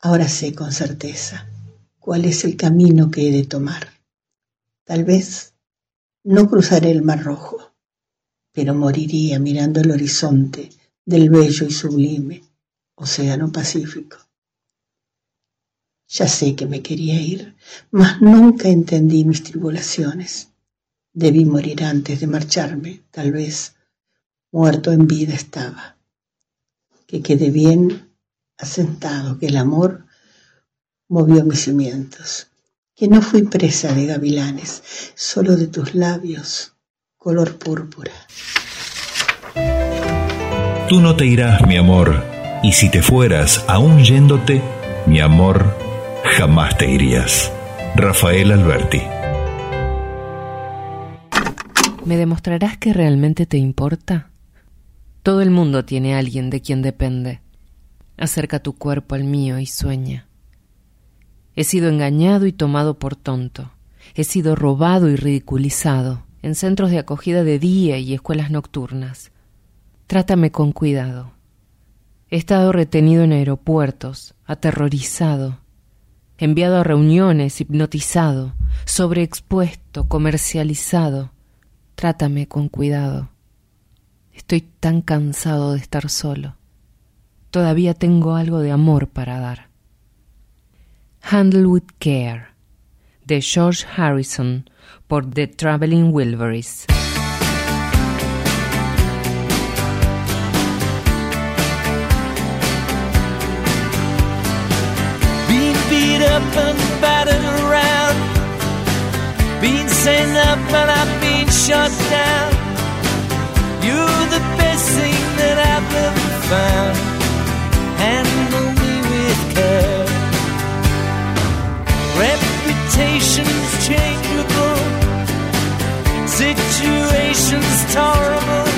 Ahora sé con certeza cuál es el camino que he de tomar. Tal vez no cruzaré el mar rojo, pero moriría mirando el horizonte del bello y sublime Océano Pacífico. Ya sé que me quería ir, mas nunca entendí mis tribulaciones. Debí morir antes de marcharme, tal vez muerto en vida estaba. Que quede bien asentado que el amor movió mis cimientos, que no fui presa de gavilanes, solo de tus labios, color púrpura. Tú no te irás, mi amor, y si te fueras, aún yéndote, mi amor, jamás te irías. Rafael Alberti. ¿Me demostrarás que realmente te importa? Todo el mundo tiene a alguien de quien depende. Acerca tu cuerpo al mío y sueña. He sido engañado y tomado por tonto. He sido robado y ridiculizado en centros de acogida de día y escuelas nocturnas. Trátame con cuidado. He estado retenido en aeropuertos, aterrorizado, enviado a reuniones, hipnotizado, sobreexpuesto, comercializado. Trátame con cuidado. Estoy tan cansado de estar solo. Todavía tengo algo de amor para dar. Handle with Care, de George Harrison, por The Traveling Wilburys. And battered around. Being sent up and I've been shot down. You're the best thing that I've ever found. Handle me with care. Reputation's changeable. Situation's tolerable.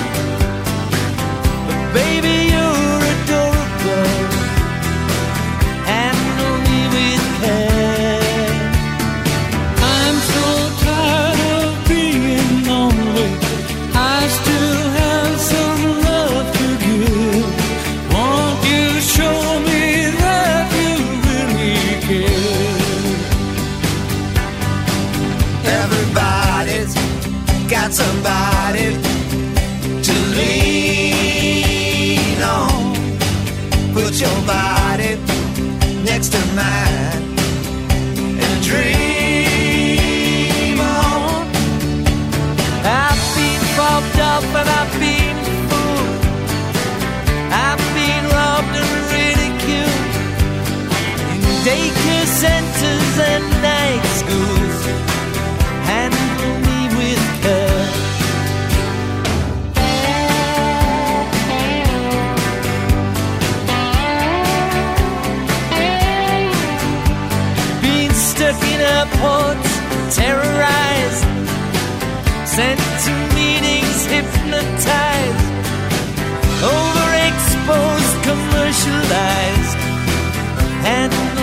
night. In terrorized sent to meetings hypnotized, overexposed, commercialized. Handle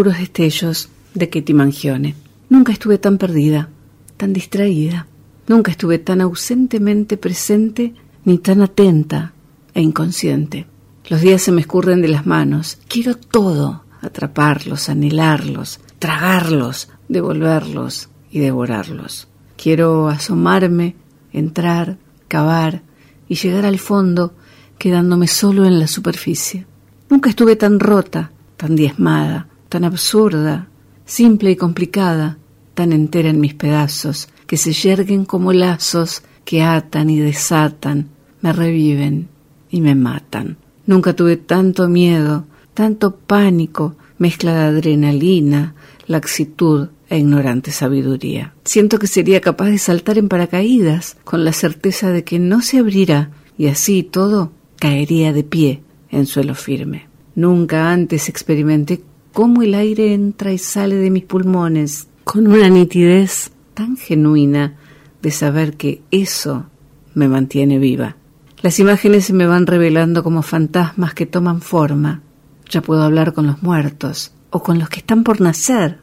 Oscuros destellos de Ketty Mangione. Nunca estuve tan perdida, tan distraída. Nunca estuve tan ausentemente presente ni tan atenta e inconsciente. Los días se me escurren de las manos. Quiero todo, atraparlos, anhelarlos, tragarlos, devolverlos y devorarlos. Quiero asomarme, entrar, cavar y llegar al fondo quedándome solo en la superficie. Nunca estuve tan rota, tan diezmada, tan absurda, simple y complicada, tan entera en mis pedazos, que se yerguen como lazos que atan y desatan, me reviven y me matan. Nunca tuve tanto miedo, tanto pánico, mezcla de adrenalina, laxitud e ignorante sabiduría. Siento que sería capaz de saltar en paracaídas con la certeza de que no se abrirá y así todo caería de pie en suelo firme. Nunca antes experimenté cómo el aire entra y sale de mis pulmones con una nitidez tan genuina de saber que eso me mantiene viva. Las imágenes se me van revelando como fantasmas que toman forma. Ya puedo hablar con los muertos o con los que están por nacer.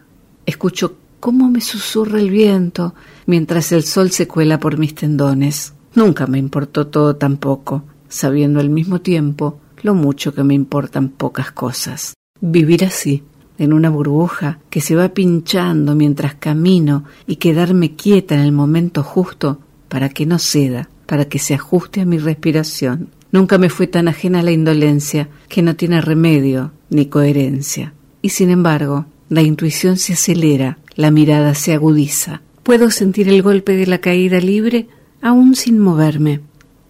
Escucho cómo me susurra el viento mientras el sol se cuela por mis tendones. Nunca me importó todo tampoco, sabiendo al mismo tiempo lo mucho que me importan pocas cosas. Vivir así, en una burbuja que se va pinchando mientras camino y quedarme quieta en el momento justo para que no ceda, para que se ajuste a mi respiración. Nunca me fue tan ajena la indolencia que no tiene remedio ni coherencia. Y sin embargo, la intuición se acelera, la mirada se agudiza. Puedo sentir el golpe de la caída libre aún sin moverme.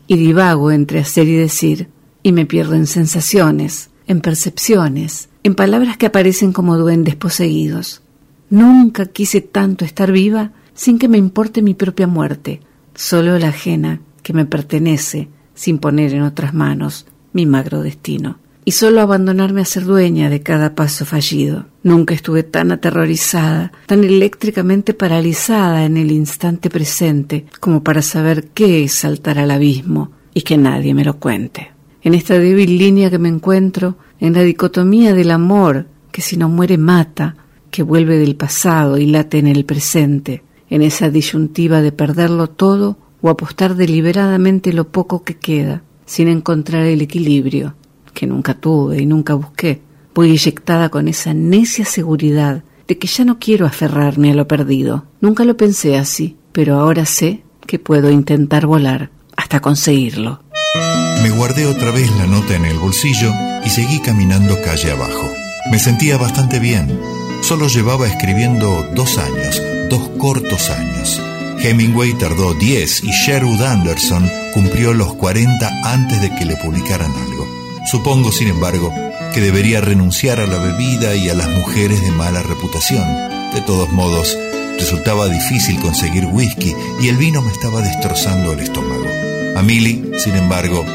Y divago entre hacer y decir, y me pierdo en sensaciones, en percepciones, en palabras que aparecen como duendes poseídos. Nunca quise tanto estar viva sin que me importe mi propia muerte, solo la ajena que me pertenece, sin poner en otras manos mi magro destino y solo abandonarme a ser dueña de cada paso fallido. Nunca estuve tan aterrorizada, tan eléctricamente paralizada en el instante presente como para saber qué es saltar al abismo y que nadie me lo cuente. En esta débil línea que me encuentro, en la dicotomía del amor que si no muere mata, que vuelve del pasado y late en el presente, en esa disyuntiva de perderlo todo o apostar deliberadamente lo poco que queda, sin encontrar el equilibrio que nunca tuve y nunca busqué. Voy inyectada con esa necia seguridad de que ya no quiero aferrarme a lo perdido. Nunca lo pensé así, pero ahora sé que puedo intentar volar hasta conseguirlo. Me guardé otra vez la nota en el bolsillo y seguí caminando calle abajo. Me sentía bastante bien. Solo llevaba escribiendo dos años, dos cortos años. Hemingway tardó 10 y Sherwood Anderson cumplió los 40 antes de que le publicaran algo. Supongo, sin embargo, que debería renunciar a la bebida y a las mujeres de mala reputación. De todos modos, resultaba difícil conseguir whisky y el vino me estaba destrozando el estómago. A Millie, sin embargo,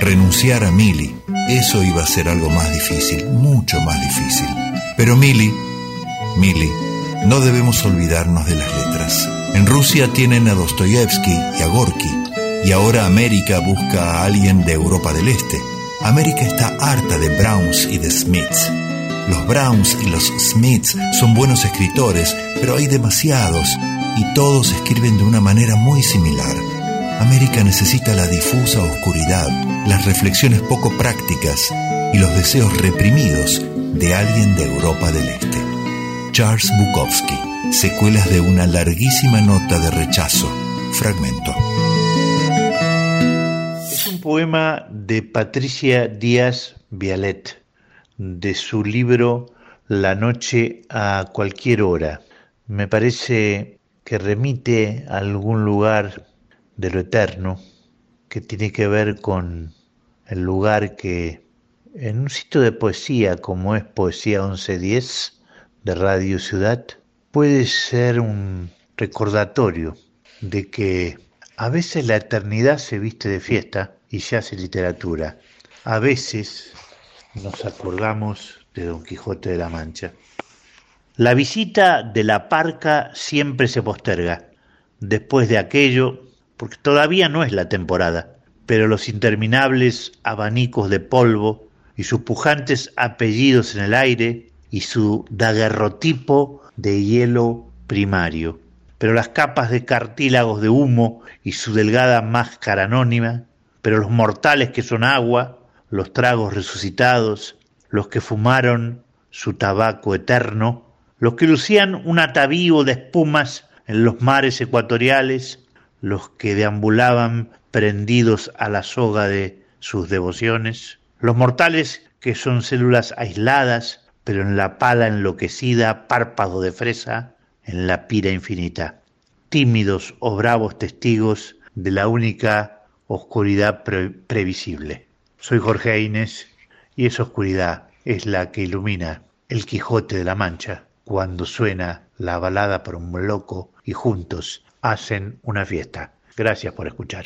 renunciar a Millie, eso iba a ser algo más difícil, mucho más difícil. Pero Millie, Millie, no debemos olvidarnos de las letras. En Rusia tienen a Dostoyevsky y a Gorky, y ahora América busca a alguien de Europa del Este. América está harta de Browns y de Smiths. Los Browns y los Smiths son buenos escritores, pero hay demasiados y todos escriben de una manera muy similar. América necesita la difusa oscuridad, las reflexiones poco prácticas y los deseos reprimidos de alguien de Europa del Este. Charles Bukowski, secuelas de una larguísima nota de rechazo, fragmento poema de Patricia Díaz Vialet, de su libro La noche a cualquier hora. Me parece que remite a algún lugar de lo eterno, que tiene que ver con el lugar que en un sitio de poesía como es Poesía 1110 de Radio Ciudad, puede ser un recordatorio de que a veces la eternidad se viste de fiesta y se hace literatura. A veces nos acordamos de Don Quijote de la Mancha. La visita de la parca siempre se posterga. Después de aquello, porque todavía no es la temporada, pero los interminables abanicos de polvo y sus pujantes apellidos en el aire y su daguerrotipo de hielo primario, pero las capas de cartílagos de humo y su delgada máscara anónima pero los mortales que son agua, los tragos resucitados, los que fumaron su tabaco eterno, los que lucían un atavío de espumas en los mares ecuatoriales, los que deambulaban prendidos a la soga de sus devociones, los mortales que son células aisladas, pero en la pala enloquecida, párpado de fresa, en la pira infinita, tímidos o bravos testigos de la única oscuridad previsible. Soy Jorge Inés y esa oscuridad es la que ilumina el Quijote de la Mancha cuando suena la balada por un loco y juntos hacen una fiesta. Gracias por escuchar.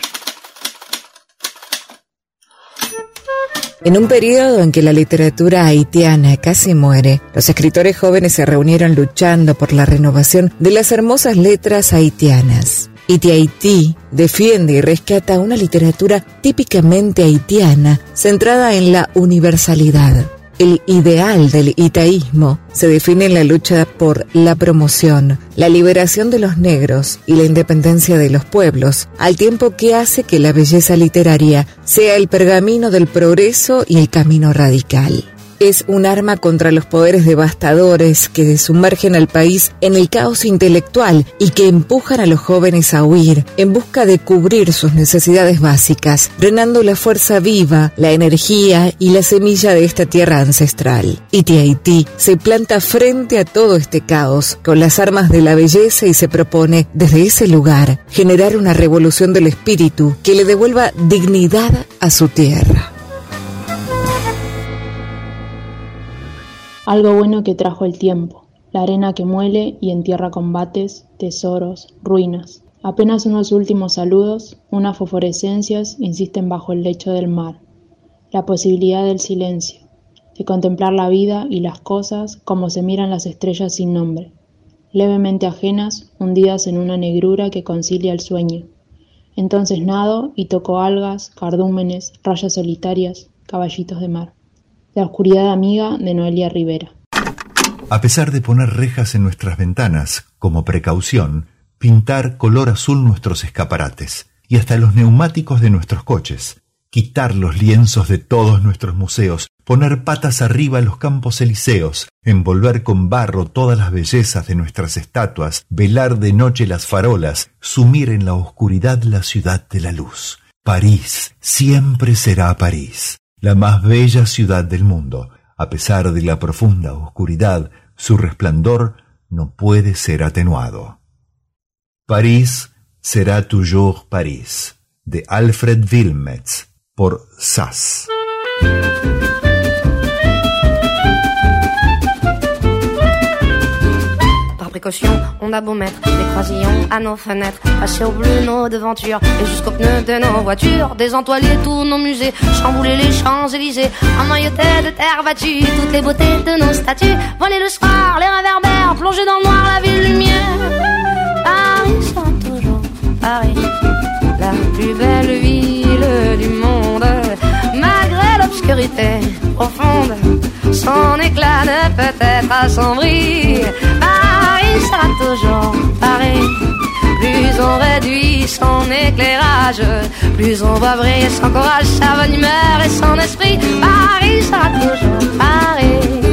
En un periodo en que la literatura haitiana casi muere, los escritores jóvenes se reunieron luchando por la renovación de las hermosas letras haitianas. Iti Haití defiende y rescata una literatura típicamente haitiana centrada en la universalidad. El ideal del itaísmo se define en la lucha por la promoción, la liberación de los negros y la independencia de los pueblos, al tiempo que hace que la belleza literaria sea el pergamino del progreso y el camino radical es un arma contra los poderes devastadores que sumergen al país en el caos intelectual y que empujan a los jóvenes a huir en busca de cubrir sus necesidades básicas, drenando la fuerza viva, la energía y la semilla de esta tierra ancestral. Iti Haití se planta frente a todo este caos con las armas de la belleza y se propone desde ese lugar generar una revolución del espíritu que le devuelva dignidad a su tierra. Algo bueno que trajo el tiempo, la arena que muele y entierra combates, tesoros, ruinas. Apenas unos últimos saludos, unas fosforescencias insisten bajo el lecho del mar. La posibilidad del silencio, de contemplar la vida y las cosas como se miran las estrellas sin nombre, levemente ajenas, hundidas en una negrura que concilia el sueño. Entonces nado y toco algas, cardúmenes, rayas solitarias, caballitos de mar. La oscuridad amiga de Noelia Rivera. A pesar de poner rejas en nuestras ventanas, como precaución, pintar color azul nuestros escaparates y hasta los neumáticos de nuestros coches, quitar los lienzos de todos nuestros museos, poner patas arriba los campos elíseos, envolver con barro todas las bellezas de nuestras estatuas, velar de noche las farolas, sumir en la oscuridad la ciudad de la luz. París siempre será París la más bella ciudad del mundo. A pesar de la profunda oscuridad, su resplandor no puede ser atenuado. París será toujours París, de Alfred Wilmetz, por Sass. Précaution, on a beau mettre des croisillons à nos fenêtres, passer au bleu nos devantures et jusqu'aux pneus de nos voitures, désentoiler tous nos musées, chambouler les Champs-Élysées, emmailloter de terre battue toutes les beautés de nos statues, voler le soir, les réverbères, plonger dans le noir la ville lumière. Paris sera toujours Paris, la plus belle ville du monde, profonde, son éclat ne peut être assombri. Paris sera toujours Paris. Plus on réduit son éclairage, plus on va briller son courage, sa bonne humeur et son esprit. Paris sera toujours Paris.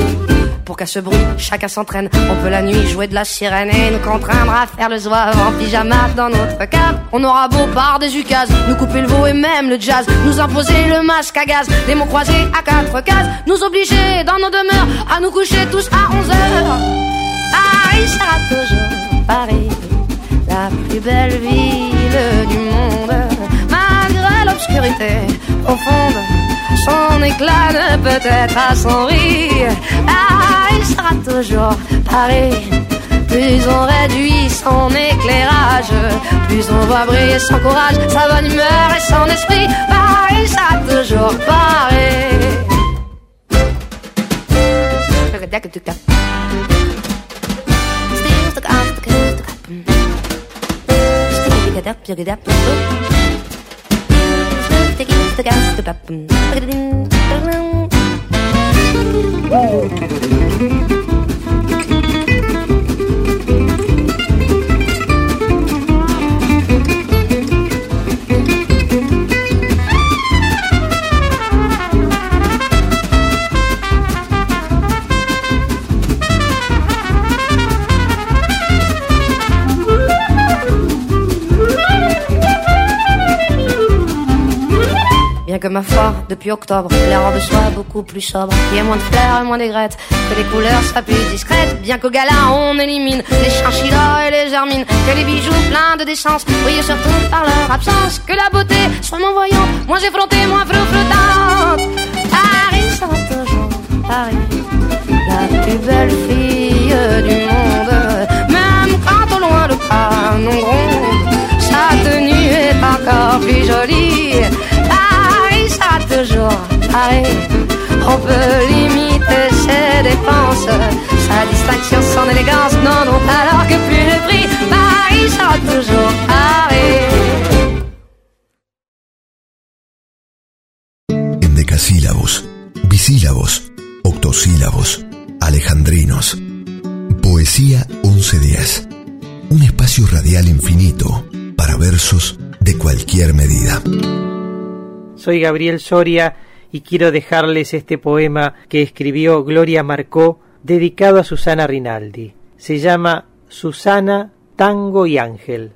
Pour qu'à ce bruit, chacun s'entraîne. On peut la nuit jouer de la sirène et nous contraindre à faire le zouave en pyjama dans notre cave. On aura beau par des ukases, nous couper le veau et même le jazz, nous imposer le masque à gaz, des mots croisés à quatre cases, nous obliger dans nos demeures à nous coucher tous à 11 heures. Paris sera toujours Paris, la plus belle ville du monde, malgré l'obscurité profonde. Son éclat ne peut être assombri. Paris sera toujours Paris. Plus on réduit son éclairage, plus on va briller son courage, sa bonne humeur et son esprit. Paris sera toujours Paris. Que ma foi, depuis octobre, les robes soient beaucoup plus sobres, qu'il y ait moins de fleurs et moins d'aigrettes, que les couleurs soient plus discrètes, bien qu'au gala on élimine les chinchillas et les hermines, que les bijoux pleins de décence brillent surtout par leur absence, que la beauté soit moins voyante, moins effrontée, moins flottante. On peut limiter ses dépenses, sa distinction, son élégance, non, non, alors que plus le prix, Paris sera toujours Paris. Endecasílabos, bisílabos, octosílabos, alejandrinos. Poesía 1110. Un espacio radial infinito para versos de cualquier medida. Soy Gabriel Soria y quiero dejarles este poema que escribió Gloria Marcó dedicado a Susana Rinaldi. Se llama Susana, Tango y Ángel.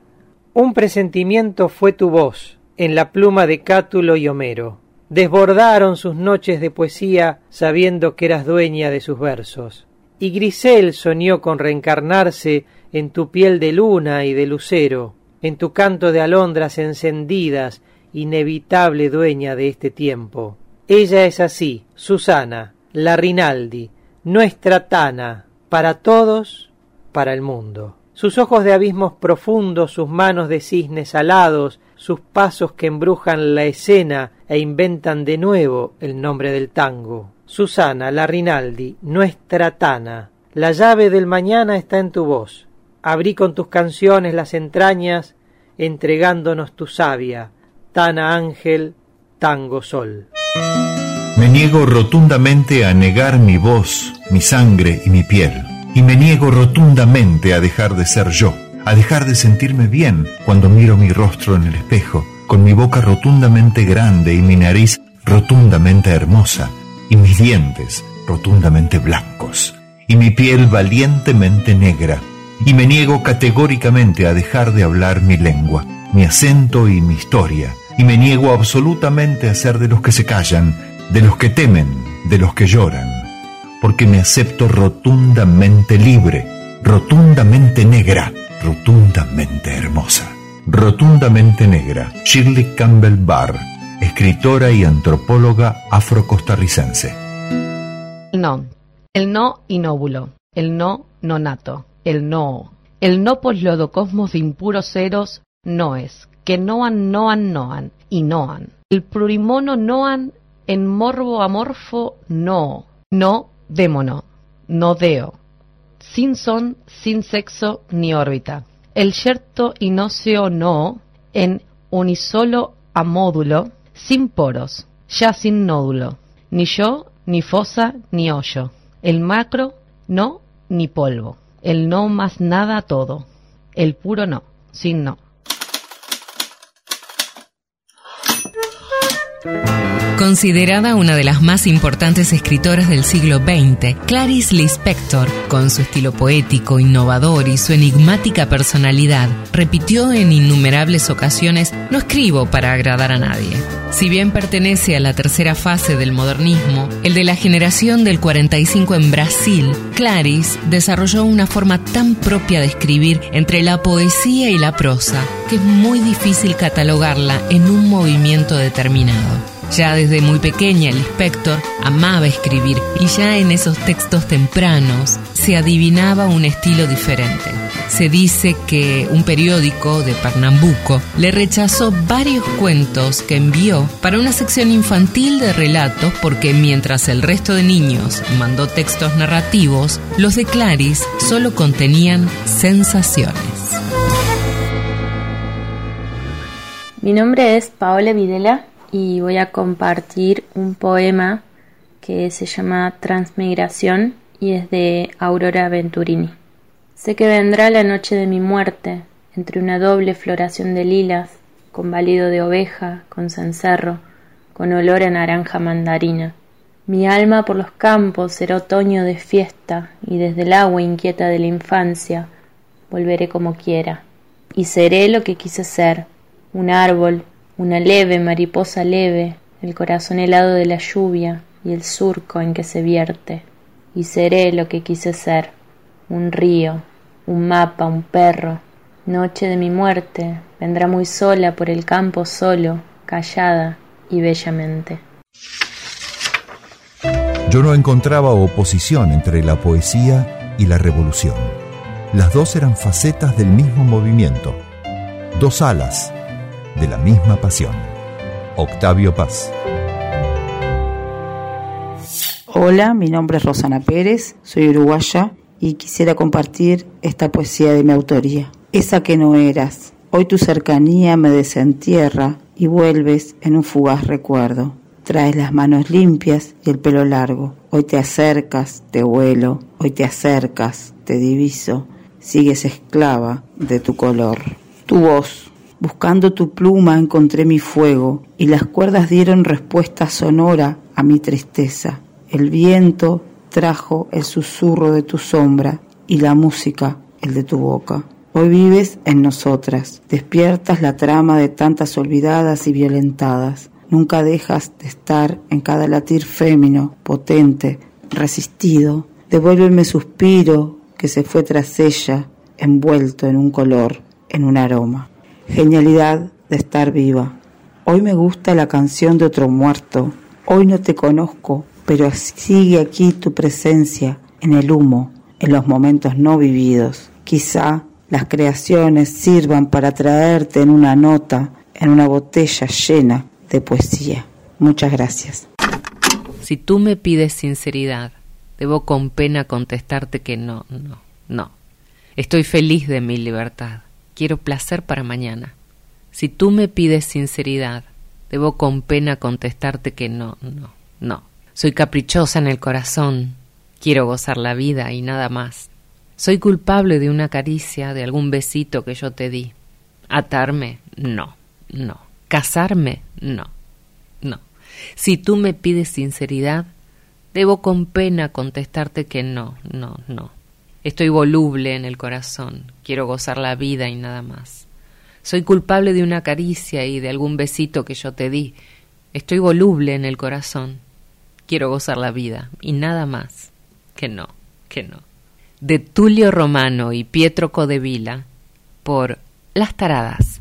Un presentimiento fue tu voz en la pluma de Cátulo y Homero. Desbordaron sus noches de poesía sabiendo que eras dueña de sus versos. Y Grisel soñó con reencarnarse en tu piel de luna y de lucero, en tu canto de alondras encendidas, inevitable dueña de este tiempo. Ella es así, Susana, la Rinaldi, nuestra Tana, para todos, para el mundo. Sus ojos de abismos profundos, sus manos de cisnes alados, sus pasos que embrujan la escena e inventan de nuevo el nombre del tango. Susana, la Rinaldi, nuestra Tana, la llave del mañana está en tu voz. Abrí con tus canciones las entrañas, entregándonos tu savia, Tana Ángel, Tango Sol. Me niego rotundamente a negar mi voz, mi sangre y mi piel. Y me niego rotundamente a dejar de ser yo, a dejar de sentirme bien cuando miro mi rostro en el espejo, con mi boca rotundamente grande y mi nariz rotundamente hermosa, y mis dientes rotundamente blancos, y mi piel valientemente negra. Y me niego categóricamente a dejar de hablar mi lengua, mi acento y mi historia, y me niego absolutamente a ser de los que se callan, de los que temen, de los que lloran, porque me acepto rotundamente libre, rotundamente negra, rotundamente hermosa. Rotundamente negra, Shirley Campbell Barr, escritora y antropóloga afrocostarricense. El no, el no inóbulo, el no nonato, el no, el no poslodocosmos de impuros ceros no es, que noan, noan, noan y noan. El plurimono noan en morbo amorfo no, no démono, no deo. Sin son, sin sexo ni órbita. El yerto inóceo no en unisolo amódulo, sin poros, ya sin nódulo. Ni yo, ni fosa, ni hoyo. El macro, no, ni polvo. El no más nada todo. El puro no, sin no. Considerada una de las más importantes escritoras del siglo XX, Clarice Lispector, con su estilo poético, innovador y su enigmática personalidad, repitió en innumerables ocasiones, no escribo para agradar a nadie. Si bien pertenece a la tercera fase del modernismo, el de la generación del 45 en Brasil, Clarice desarrolló una forma tan propia de escribir entre la poesía y la prosa, que es muy difícil catalogarla en un movimiento determinado. Ya desde muy pequeña, el inspector amaba escribir y ya en esos textos tempranos se adivinaba un estilo diferente. Se dice que un periódico de Pernambuco le rechazó varios cuentos que envió para una sección infantil de relatos porque mientras el resto de niños mandó textos narrativos, los de Clarice solo contenían sensaciones. Mi nombre es Paola Videla y voy a compartir un poema que se llama Transmigración y es de Aurora Venturini. Sé que vendrá la noche de mi muerte, entre una doble floración de lilas, con balido de oveja, con cencerro, con olor a naranja mandarina. Mi alma por los campos será otoño de fiesta, y desde el agua inquieta de la infancia volveré como quiera. Y seré lo que quise ser, un árbol, una leve mariposa leve, el corazón helado de la lluvia y el surco en que se vierte. Y seré lo que quise ser, un río, un mapa, un perro. Noche de mi muerte vendrá muy sola por el campo solo, callada y bellamente. Yo no encontraba oposición entre la poesía y la revolución. Las dos eran facetas del mismo movimiento, dos alas de la misma pasión. Octavio Paz. Hola, mi nombre es Rosana Pérez, soy uruguaya y quisiera compartir esta poesía de mi autoría. Esa que no eras, hoy tu cercanía me desentierra y vuelves en un fugaz recuerdo. Traes las manos limpias y el pelo largo. Hoy te acercas, te vuelo, hoy te acercas, te diviso, sigues esclava de tu color. Tu voz, buscando tu pluma encontré mi fuego y las cuerdas dieron respuesta sonora a mi tristeza. El viento trajo el susurro de tu sombra y la música el de tu boca. Hoy vives en nosotras, despiertas la trama de tantas olvidadas y violentadas. Nunca dejas de estar en cada latir fémino, potente, resistido. Devuélveme suspiro que se fue tras ella, envuelto en un color, en un aroma. Genialidad de estar viva. Hoy me gusta la canción de otro muerto. Hoy no te conozco, pero sigue aquí tu presencia en el humo, en los momentos no vividos. Quizá las creaciones sirvan para traerte en una nota, en una botella llena de poesía. Muchas gracias. Si tú me pides sinceridad, debo con pena contestarte que no, no, no. Estoy feliz de mi libertad. Quiero placer para mañana. Si tú me pides sinceridad, debo con pena contestarte que no, no, no. Soy caprichosa en el corazón, quiero gozar la vida y nada más. Soy culpable de una caricia, de algún besito que yo te di. Atarme, no, no. Casarme, no, no. Si tú me pides sinceridad, debo con pena contestarte que no, no, no. Estoy voluble en el corazón, quiero gozar la vida y nada más. Soy culpable de una caricia y de algún besito que yo te di. Estoy voluble en el corazón, quiero gozar la vida y nada más. Que no, que no. De Tulio Romano y Pietro Codevila por Las Taradas.